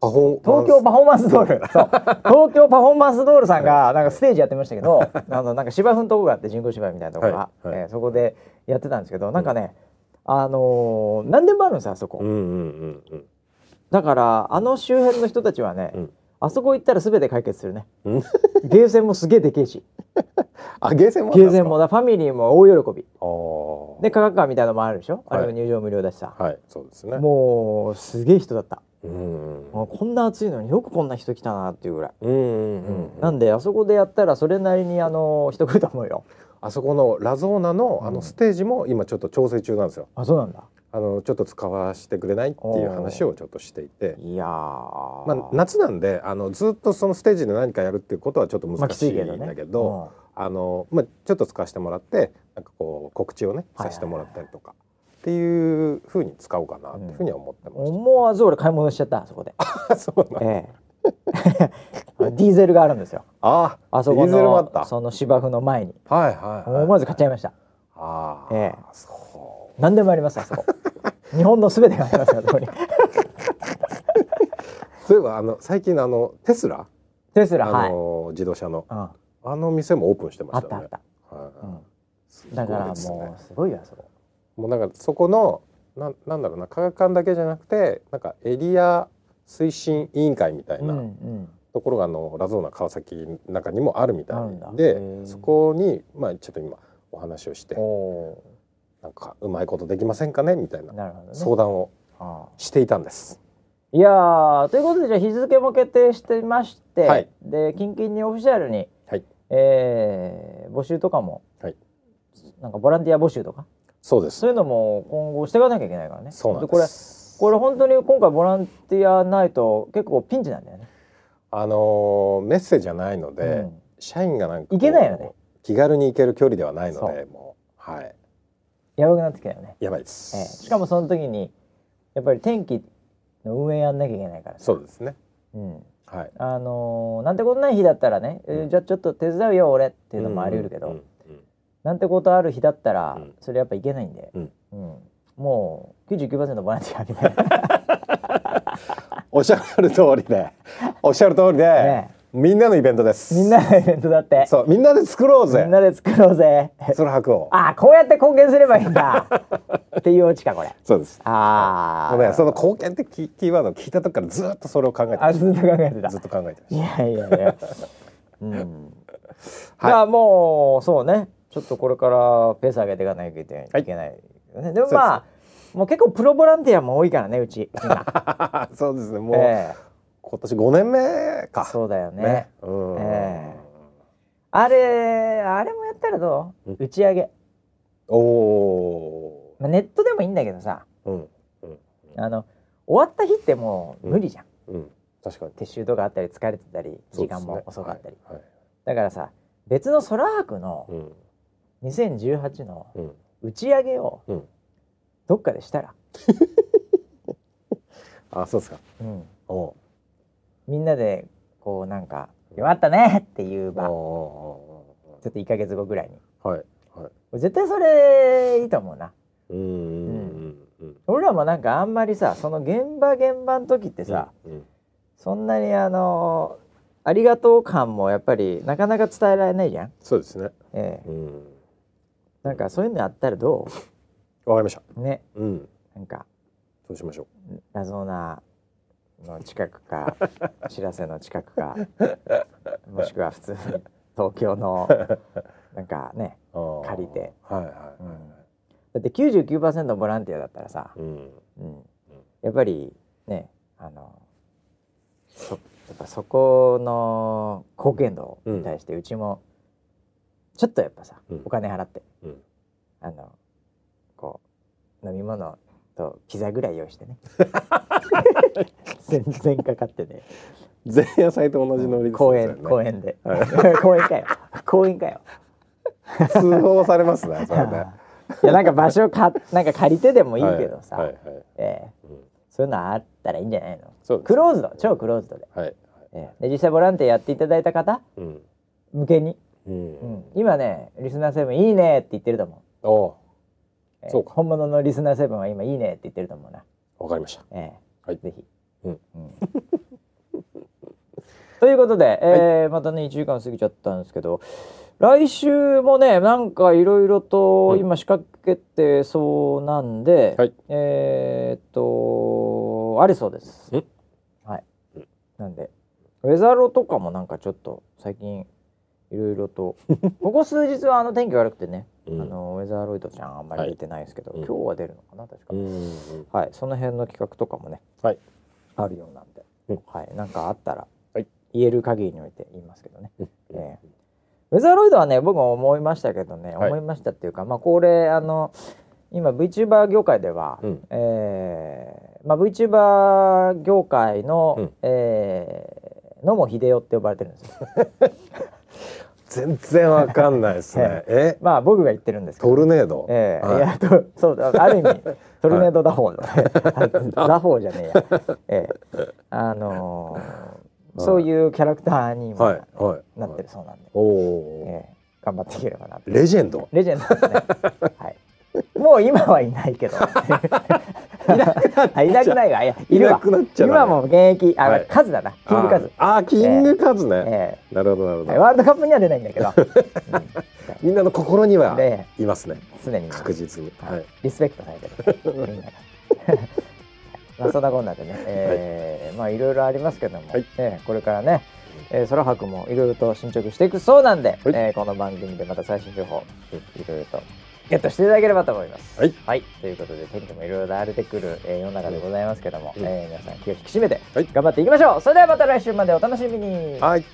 東京パフォーマンスドール。そう。東京パフォーマンスドールさんがなんかステージやってましたけどあのなんか芝生のとこがあって人工芝居みたいなとこが、はいはい。えーそこでやってたんですけどなんかね、あのー何でもあるんですよあそこ、うんうんうんうん。だからあの周辺の人たちはね、うん。あそこ行ったら全て解決するね。うん。ゲーセンもすげえでけえし。あゲーセンもあゲーセンもだ。ファミリーも大喜び。で科学館みたいなのもあるでしょ、あれはいも入場無料だしさ、はいそうですね。もうすげえ人だった、うん。もうこんな暑いのによくこんな人来たなっていうぐらい、うんうんうん。なんであそこでやったらそれなりにあの人来ると思うよ。あそこのラゾーナのあうん。のステージも今ちょっと調整中なんですよ。あそうなんだあのちょっと使わせてくれないっていう話をちょっとしていて。いやー。まあ、夏なんであのずっとそのステージで何かやるっていうことはちょっとまあ難しいんきついけどね。だけど,、あのまあ、ちょっと使わせてもらってなんかこう告知をねさせてもらったりとかっていうふうに使おうかなっていうふうには思ってまうん。し思わず俺買い物しちゃったあそこで。た。そうなんええ。ディーゼルがあるんですよ。ああそこディーゼルもあった。のその芝生の前に。はいはい、はい、思わず買っちゃいました。ああ、ええ。そう何でもありますあそこ。日本のすべてがありますよそこに。そういえばあの最近のあのテスラ、テスラはい、あの自動車の。うん、ああの店もオープンしてましたよね。ったあった、はい。うん、だからもうすごいよあそこ。もうなんかそこのななんだろうな科学館だけじゃなくてなんかエリア推進委員会みたいうんなうん。ところがあのラゾーナ川崎の中にもあるみたいでそこにまあちょっと今お話をしてなんかうまいことできませんかね？みたいな相談をしていたんです。いやーということでじゃあ日付も決定してまして、はい。でキンキンにオフィシャルに、はい。えー募集とかも、はい。なんかボランティア募集とか？そうです。そういうのも今後していかなきゃいけないからね。そうなんこれですこれ本当に今回ボランティアないと結構ピンチなんだよね、あのーメッセージじゃないので、うん。社員がなんかこう行けないよね。気軽に行ける距離ではないのそでもうはいやばくなってきたよね、やばいです、ええ。しかもその時にやっぱり天気の運営やんなきゃいけないからさそうですね。うん。はい。あのーなんてことない日だったらね、えーうんじゃあちょっと手伝うよ俺っていうのもあり得るけど、うんうんうんなんてことある日だったら、うん。それやっぱいけないんで、うん。うん。もう99%ボランティアみたいなおっしゃる通りで。おっしゃる通りで、ねみんなのイベントです。みんなのイベントだって。そうみんなで作ろうぜ。みんなで作ろうぜ。空白を。あこうやって貢献すればいいんだ。っていうオチかこれ。そうです。ああもうねその貢献ってキキーワードを聞いた時からずっとそれを考えてましあずっと考えてた。たずっと考えてましいやいやいや。うん、はい。じゃあもうそうね。ちょっとこれからペース上げていかなきゃいけない,、い、けないよね。でもまあもう結構プロボランティアも多いからねうち。そうですね。もう、え今年5年目か。そうだよね。ね。うん、えあれあれもやったらどう、うん。打ち上げ、おおまあ、ネットでもいいんだけどさ。ーうん。あの終わった日ってもう無理じゃん、うん。確かに。撤収とかあったり疲れてたり時間も遅かったり、はい。はい。だからさ別のソラークのうん。2018のうん。打ち上げをうん。どっかでしたら、あそうですか。うん、おみんなでこうなんか「よかったね!」っていうお場ちょおっと1か月後ぐらいに。はいはい。絶対それいいと思うな。うんうんうんうん。俺らもなんかあんまりさその現場現場の時ってさ、うんそんなにあのありがとう感もやっぱりなかなか伝えられないじゃん、そうですね。ええ、うん。なんかそういうのあったらどわかりました。うね。うん。なんか。そうしましょラゾーナの近くか 知らせの近くか もしくは普通に東京のなんかね、借りて。はいはいうん。はだって99%ボランティアだったらさい、うん。うん、やっぱりねあのそやっぱそこの貢献度に対してうちもちょっとやっぱさ、うん。お金払ってうん。あのこう飲み物とピザぐらい用意してね。全然かかってね。前夜祭と同じノリです公園公園で。公園かよ。公園かよ。通報されますねそれね。いやなんか場所かなんか借りてでもいいけどさ、はいはいはい。ええ。うんそういうのあったらいいんじゃないの？そうですクローズド超クローズドで,、はい。ええ。で実際ボランティアやっていただいた方？うん。向けに、ううん。ん、今ねリスナーセブンいいねって言ってると思う、おええそうか。本物のリスナーセブンは今いいねって言ってると思うな、わかりました。ええはい。ぜひ、うん。ということで、えーまたね1時間過ぎちゃったんですけど来週もねなんかいろいろとうん。今仕掛けてそうなんで、はい。えーっとありそうです。ん。はい。うんなんでウェザロとかもなんかちょっと最近いろいろと。ここ数日はあの天気悪くてね、うん。あのウェザーロイドちゃんあんまり出てないですけど、今日は出るのかな確か、はいその辺の企画とかもねはい。あるようなんで、うん。はいなんかあったら、はい。言える限りにおいて言いますけどね、うんええ。ウェザーロイドはね僕も思いましたけどね、はい。思いましたっていうかまあこれあの今 VTuber 業界では、うん。えーまあ、VTuber 業界の、うん。えー野茂英雄って呼ばれてるんですよ。全然わかんないですね。えまあ僕が言ってるんですけど。トルネード？ええ。はい。いやとそうだある意味トルネード打法の、打法じゃねえや、ええ。あのーそういうキャラクターに今はい。はい。なってるそうなんで、おおええ。頑張っていければなと。レジェンド？レジェンドですね、はい、もう今はいないけど いなくなっいなくないわいやいるわ。今も現役あ、はい。カズだな。キングカズあキングカズね。えなるほどなるえほど。ワールドカップには出ないんだけど、みんなの心にはでいますね。常に確実に。はい。はい。リスペクトされてる。みんなが。まあそんなこんなでね、えーまあいろいろありますけども、はい。えーこれからね、えー、空白もいろいろと進捗していくそうなんで、はい。えーこの番組でまた最新情報いろいろとゲットしていただければと思います。はい、ということで天気もいろいろ荒れてくる、えー世の中でございますけども、うん。えー皆さん気を引き締めてはい。頑張っていきましょう、それではまた来週までお楽しみに、はい